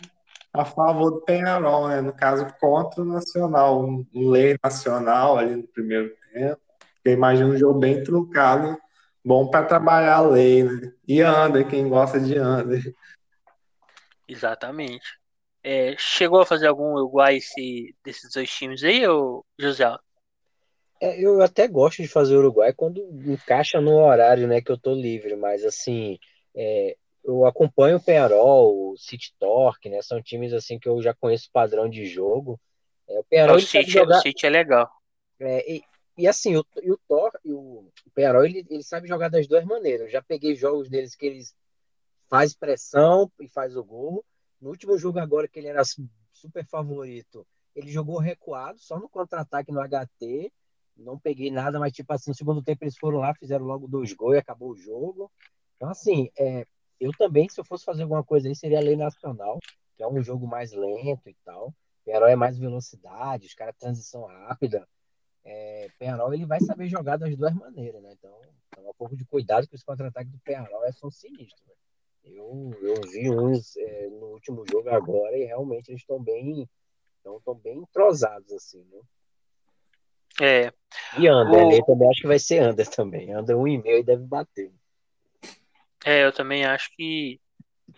a favor do Penharol, né? No caso, contra o Nacional, um, lei nacional ali no primeiro tempo. Eu imagino um jogo bem truncado, bom para trabalhar a lei, né? E anda, quem gosta de anda. Exatamente. É, chegou a fazer algum Uruguai esse, desses dois times aí, ou José? É, eu até gosto de fazer Uruguai quando encaixa no horário, né, que eu tô livre, mas assim, é, eu acompanho o Penarol, o City Torque, né, são times assim que eu já conheço o padrão de jogo. É, o Penarol, o, City, jogar... o City é legal. É, e, e, assim, o, e o Thor e o, o Penarol, ele, ele sabe jogar das duas maneiras. Eu já peguei jogos deles que eles faz pressão e faz o gol, no último jogo agora, que ele era super favorito, ele jogou recuado, só no contra-ataque no HT. Não peguei nada, mas tipo assim, no segundo tempo eles foram lá, fizeram logo dois gols e acabou o jogo. Então, assim, é, eu também, se eu fosse fazer alguma coisa aí, seria a Lei Nacional, que é um jogo mais lento e tal. Penarol é mais velocidade, os caras transição rápida. É, Penarol ele vai saber jogar das duas maneiras, né? Então, um pouco de cuidado que os contra-ataques do Penarol é são sinistros. Né? Eu, eu vi uns é, no último jogo agora e realmente eles estão bem estão bem entrosados assim, né? É. E Ander, o... né? Eu também acho que vai ser Ander também. Ander um e meio e deve bater. É, eu também acho que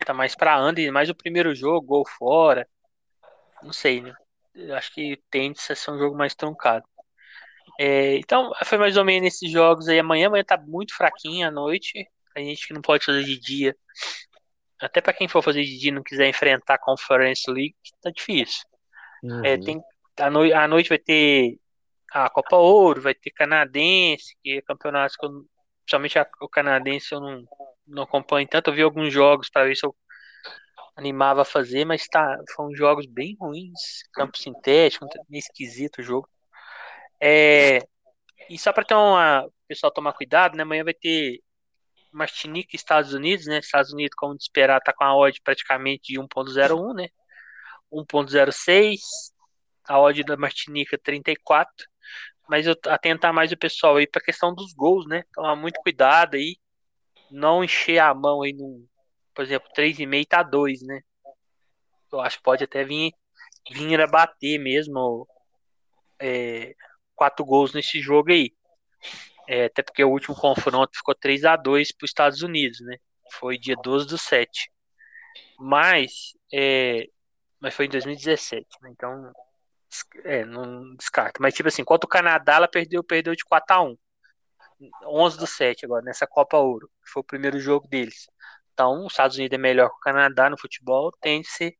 tá mais para Ander, mais o primeiro jogo, gol fora. Não sei, né? Eu acho que tende a ser um jogo mais truncado. É, então, foi mais ou menos esses jogos aí. Amanhã, amanhã tá muito fraquinho à noite. A gente que não pode fazer de dia. Até para quem for fazer de dia e não quiser enfrentar a Conference League, tá difícil. É, uhum. É, tem, a, no, a noite vai ter a Copa Ouro, vai ter canadense, que é campeonato que eu, principalmente a, o canadense eu não, não acompanho tanto. Eu vi alguns jogos para ver se eu animava a fazer, mas tá, foram jogos bem ruins, campo sintético, meio esquisito o jogo. É, e só para ter uma, pessoal tomar cuidado, né? Amanhã vai ter Martinique, Estados Unidos, né? Estados Unidos, como de esperar, tá com a odd praticamente de 1.01, né? 1.06, a odd da Martinica 34. Mas eu atentar mais o pessoal aí para a questão dos gols, né? Tomar muito cuidado aí, não encher a mão aí no, por exemplo, 3,5 tá 2, né? Eu acho que pode até vir vir a bater mesmo é, quatro gols nesse jogo aí. É, até porque o último confronto ficou 3 a 2 para os Estados Unidos, né? Foi dia 12 do 7. Mas, é, mas foi em 2017, né? Então, é, não descarta. Mas, tipo assim, contra o Canadá, ela perdeu, perdeu de 4 a 1 11 do 7 agora, nessa Copa Ouro. Foi o primeiro jogo deles. Então, os Estados Unidos é melhor que o Canadá no futebol, tende-se a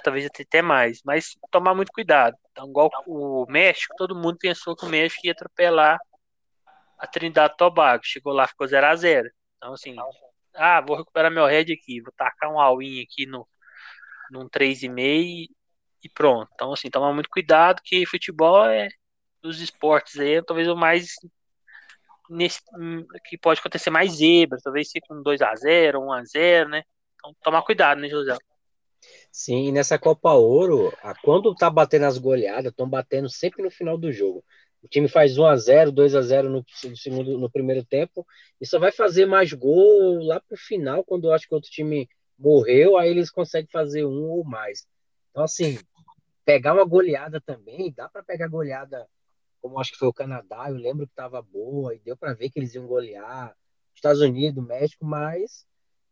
talvez até mais. Mas tomar muito cuidado. Então, igual o México, todo mundo pensou que o México ia atropelar a Trindade Tobago. Chegou lá, ficou 0 a 0 Então, assim, ah, vou recuperar meu head aqui, vou tacar um all-in aqui no, num 3,5 e pronto. Então, assim, tomar muito cuidado que futebol é dos esportes aí, talvez o mais nesse, que pode acontecer mais zebra, talvez se com 2 a 0 1 a 0 né? Então, tomar cuidado, né, José? Sim, e nessa Copa Ouro, quando tá batendo as goleadas, estão batendo sempre no final do jogo. O time faz 1 a 0 2 a 0 no, segundo, no primeiro tempo, e só vai fazer mais gol lá pro final, quando eu acho que outro time morreu, aí eles conseguem fazer um ou mais. Então, assim, pegar uma goleada também, dá para pegar goleada, como acho que foi o Canadá, eu lembro que estava boa, e deu para ver que eles iam golear, Estados Unidos, México, mas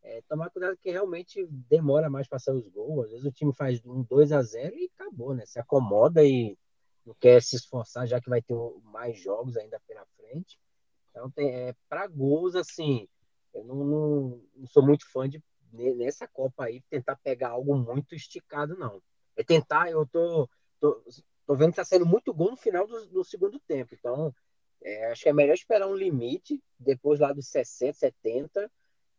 é, tomar cuidado que realmente demora mais para sair os gols. Às vezes o time faz um 2 a 0 e acabou, né? Se acomoda e não quer se esforçar, já que vai ter mais jogos ainda pela frente. Então, é, para gols, assim, eu não, não, não, sou muito fã de, nessa Copa aí, tentar pegar algo muito esticado, não. É tentar, eu tô, tô, tô vendo que tá sendo muito gol no final do, do segundo tempo. Então, é, acho que é melhor esperar um limite, depois lá dos 60, 70,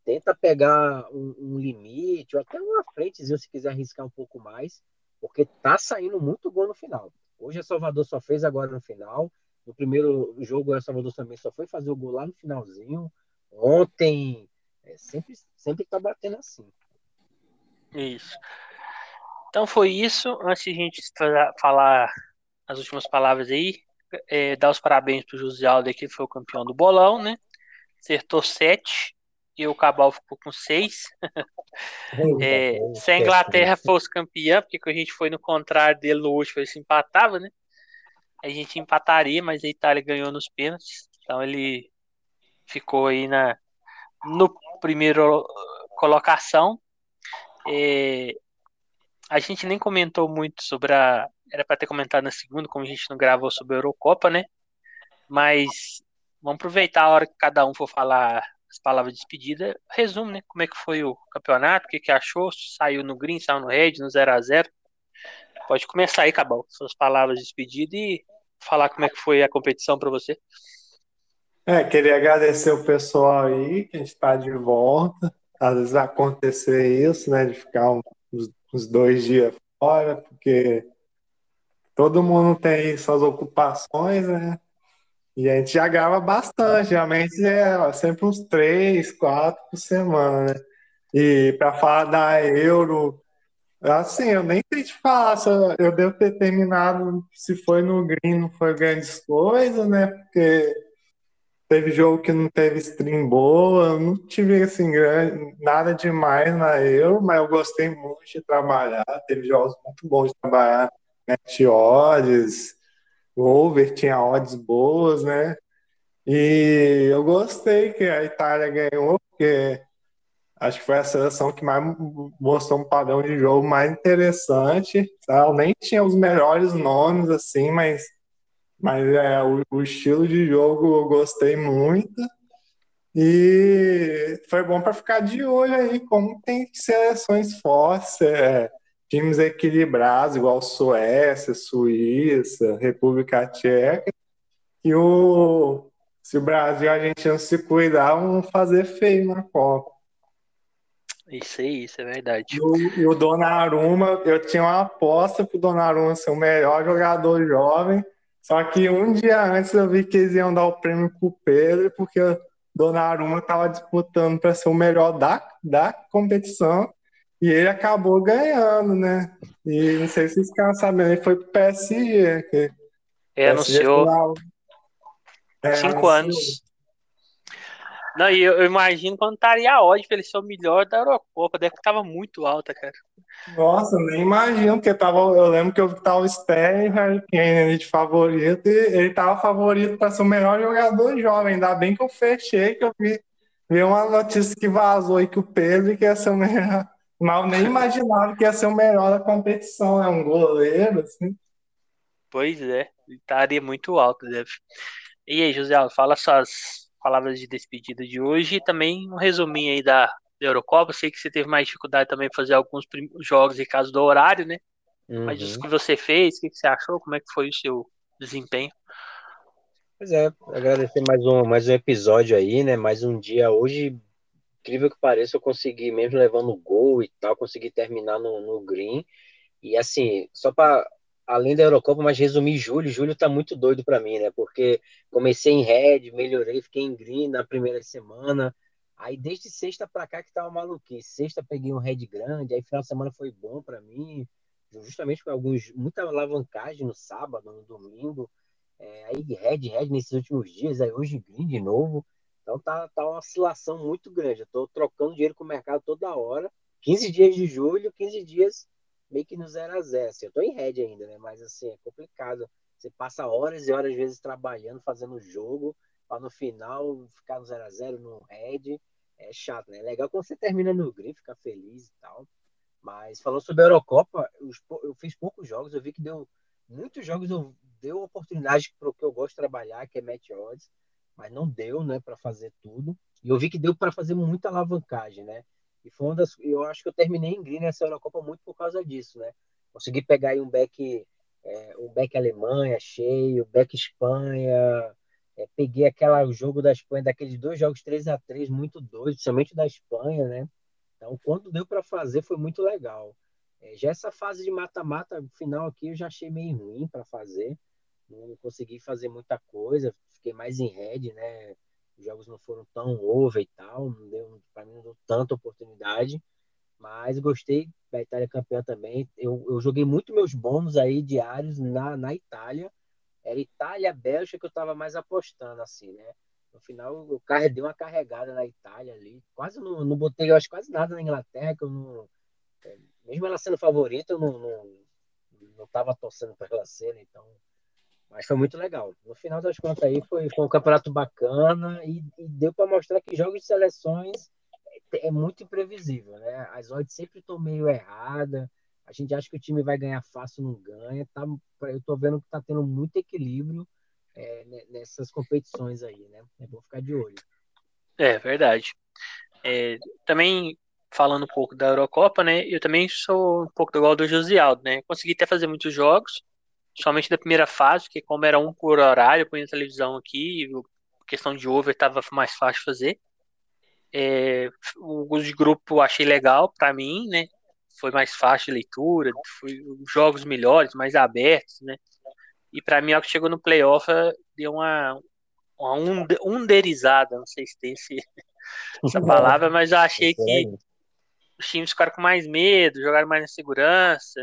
tenta pegar um, um, limite, ou até uma frentezinha se quiser arriscar um pouco mais, porque tá saindo muito gol no final. Hoje a Salvador só fez agora no final. No primeiro jogo, a Salvador também só foi fazer o gol lá no finalzinho. Ontem, é, sempre, sempre tá batendo assim. Isso. Então foi isso. Antes de a gente falar as últimas palavras aí, é, dar os parabéns pro José Aldo que foi o campeão do bolão, né? Acertou sete e o Cabal ficou com seis. é, se a Inglaterra fosse campeã, porque a gente foi no contrário dele último, ele se empatava, né? A gente empataria, mas a Itália ganhou nos pênaltis. Então ele ficou aí na no primeiro colocação. É, a gente nem comentou muito sobre a. Era para ter comentado na segunda, como a gente não gravou sobre a Eurocopa, né? Mas vamos aproveitar a hora que cada um for falar as palavras de despedida, resumo, né? Como é que foi o campeonato, o que, que achou, saiu no green, saiu no red, no 0 a 0 Pode começar aí, Cabal, suas palavras de despedida e falar como é que foi a competição para você. É, queria agradecer o pessoal aí, que a gente está de volta. Às vezes acontecer isso, né, de ficar uns, uns dois dias fora, porque todo mundo tem suas ocupações, né? E a gente já grava bastante, geralmente é sempre uns três, quatro por semana, né? E para falar da Euro, assim, eu nem sei te falar, eu devo ter terminado, se foi no Green, não foi grandes coisas, né? Porque teve jogo que não teve stream boa, não tive assim nada demais na Euro, mas eu gostei muito de trabalhar, teve jogos muito bons de trabalhar, odds, o over tinha odds boas, né? E eu gostei que a Itália ganhou, porque acho que foi a seleção que mais mostrou um padrão de jogo mais interessante. Ela nem tinha os melhores nomes, assim, mas, mas é, o, o estilo de jogo eu gostei muito. E foi bom para ficar de olho aí como tem seleções fortes. É, times equilibrados, igual Suécia, Suíça, República Tcheca, e o, se o Brasil e a Argentina se cuidar, vão fazer feio na Copa. Isso aí, isso é verdade. E o, e o Donnarumma, eu tinha uma aposta pro Donnarumma ser o melhor jogador jovem, só que um dia antes eu vi que eles iam dar o prêmio pro Pedro, porque o Donnarumma estava disputando para ser o melhor da, da competição, e ele acabou ganhando, né? E não sei se vocês ficaram sabendo, ele foi pro PSG. Que é, anunciou. É, cinco anunciou. anos. Não, e eu, eu, imagino quando estaria a odd pra ele ser o melhor da Eurocopa. Deve que tava muito alta, cara. Nossa, nem imagino, porque tava, eu lembro que eu tava o Sterling Harry Kane de favorito, e ele tava favorito para ser o melhor jogador jovem. Ainda bem que eu fechei, que eu vi, vi uma notícia que vazou aí que o Pedro quer ser o melhor Mal nem imaginava que ia ser o melhor da competição, é um goleiro, assim. Pois é, estaria muito alto, deve. E aí, José, fala suas palavras de despedida de hoje e também um resuminho aí da, da Eurocopa. Sei que você teve mais dificuldade também em fazer alguns jogos em caso do horário, né? Uhum. Mas isso que você fez, o que você achou? Como é que foi o seu desempenho? Pois é, agradecer mais um, mais um episódio aí, né? Mais um dia hoje incrível que pareça, eu consegui, mesmo levando gol e tal, consegui terminar no, no green. E assim, só para além da Eurocopa, mas resumir julho, julho tá muito doido para mim, né? Porque comecei em red, melhorei, fiquei em green na primeira semana. Aí desde sexta para cá que tava maluquice. Sexta peguei um red grande, aí final de semana foi bom para mim, justamente com alguns muita alavancagem no sábado, no domingo. É, aí red, red nesses últimos dias, aí hoje green de novo. Então tá, tá uma oscilação muito grande. Eu tô trocando dinheiro com o mercado toda hora. 15 dias de julho, 15 dias meio que no 0 a 0 assim, Eu tô em red ainda, né? Mas assim, é complicado. Você passa horas e horas, às vezes, trabalhando, fazendo jogo, para no final ficar no 0 a 0 no red. É chato, né? É legal quando você termina no green, fica feliz e tal. Mas falando sobre a Eurocopa, eu fiz poucos jogos, eu vi que deu muitos jogos, eu, deu oportunidade para o que eu gosto de trabalhar, que é match odds mas não deu, né, para fazer tudo. E eu vi que deu para fazer muita alavancagem, né? E foi uma das, eu acho que eu terminei em green nessa Eurocopa muito por causa disso, né? Consegui pegar aí um back, é, um back Alemanha cheio, back Espanha, é, peguei aquela o jogo da Espanha, daqueles dois jogos 3 a 3 muito doidos, principalmente da Espanha, né? Então, quando deu para fazer, foi muito legal. É, já essa fase de mata-mata final aqui eu já achei meio ruim para fazer não consegui fazer muita coisa, fiquei mais em red, né? Os jogos não foram tão over e tal, não deu, para mim não deu tanta oportunidade, mas gostei da Itália campeã também. Eu, eu joguei muito meus bônus aí diários na, na Itália. Era Itália, Bélgica que eu tava mais apostando, assim, né? No final, eu dei uma carregada na Itália ali. Quase não, não botei, eu acho, quase nada na Inglaterra, que eu não. É, mesmo ela sendo favorita, eu não, não, não tava torcendo para ela ser, né? Então, mas foi muito legal. No final das contas aí foi, foi um campeonato bacana e, e deu para mostrar que jogos de seleções é, é, muito imprevisível, né? As odds sempre estão meio erradas. A gente acha que o time vai ganhar fácil, não ganha. Tá, eu estou vendo que está tendo muito equilíbrio é, nessas competições aí, né? É bom ficar de olho. É verdade. É, também falando um pouco da Eurocopa, né? Eu também sou um pouco igual do Josialdo, né? Consegui até fazer muitos jogos, somente da primeira fase, que como era um por horário, eu ponho a televisão aqui, questão de over estava mais fácil fazer. É, os de grupo achei legal para mim, né? Foi mais fácil de leitura, foi jogos melhores, mais abertos, né? E para mim, ao que chegou no playoff, deu uma, uma underizada, não sei se tem esse, essa palavra, mas eu achei que os times ficaram com mais medo, jogaram mais na segurança,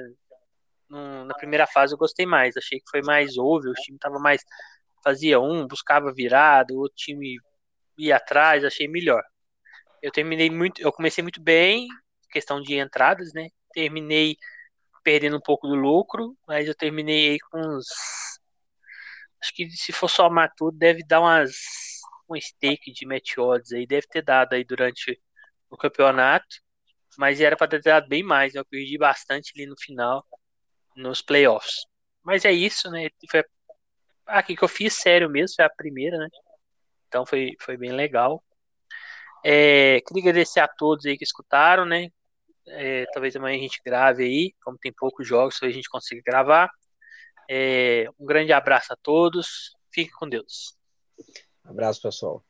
no, na primeira fase eu gostei mais. Achei que foi mais over, o time tava mais. Fazia um, buscava virada, o outro time ia atrás, achei melhor. Eu terminei muito. Eu comecei muito bem, questão de entradas, né? Terminei perdendo um pouco do lucro, mas eu terminei aí com uns. Acho que se for somar tudo, deve dar umas. Um stake de match odds aí, deve ter dado aí durante o campeonato, mas era para ter dado bem mais. Né? Eu perdi bastante ali no final nos playoffs. Mas é isso, né? Foi aqui que eu fiz sério mesmo, foi a primeira, né? Então foi, foi bem legal. É, queria agradecer a todos aí que escutaram, né? É, talvez amanhã a gente grave aí, como tem poucos jogos, a gente consiga gravar. É, um grande abraço a todos, fique com Deus. Abraço, pessoal.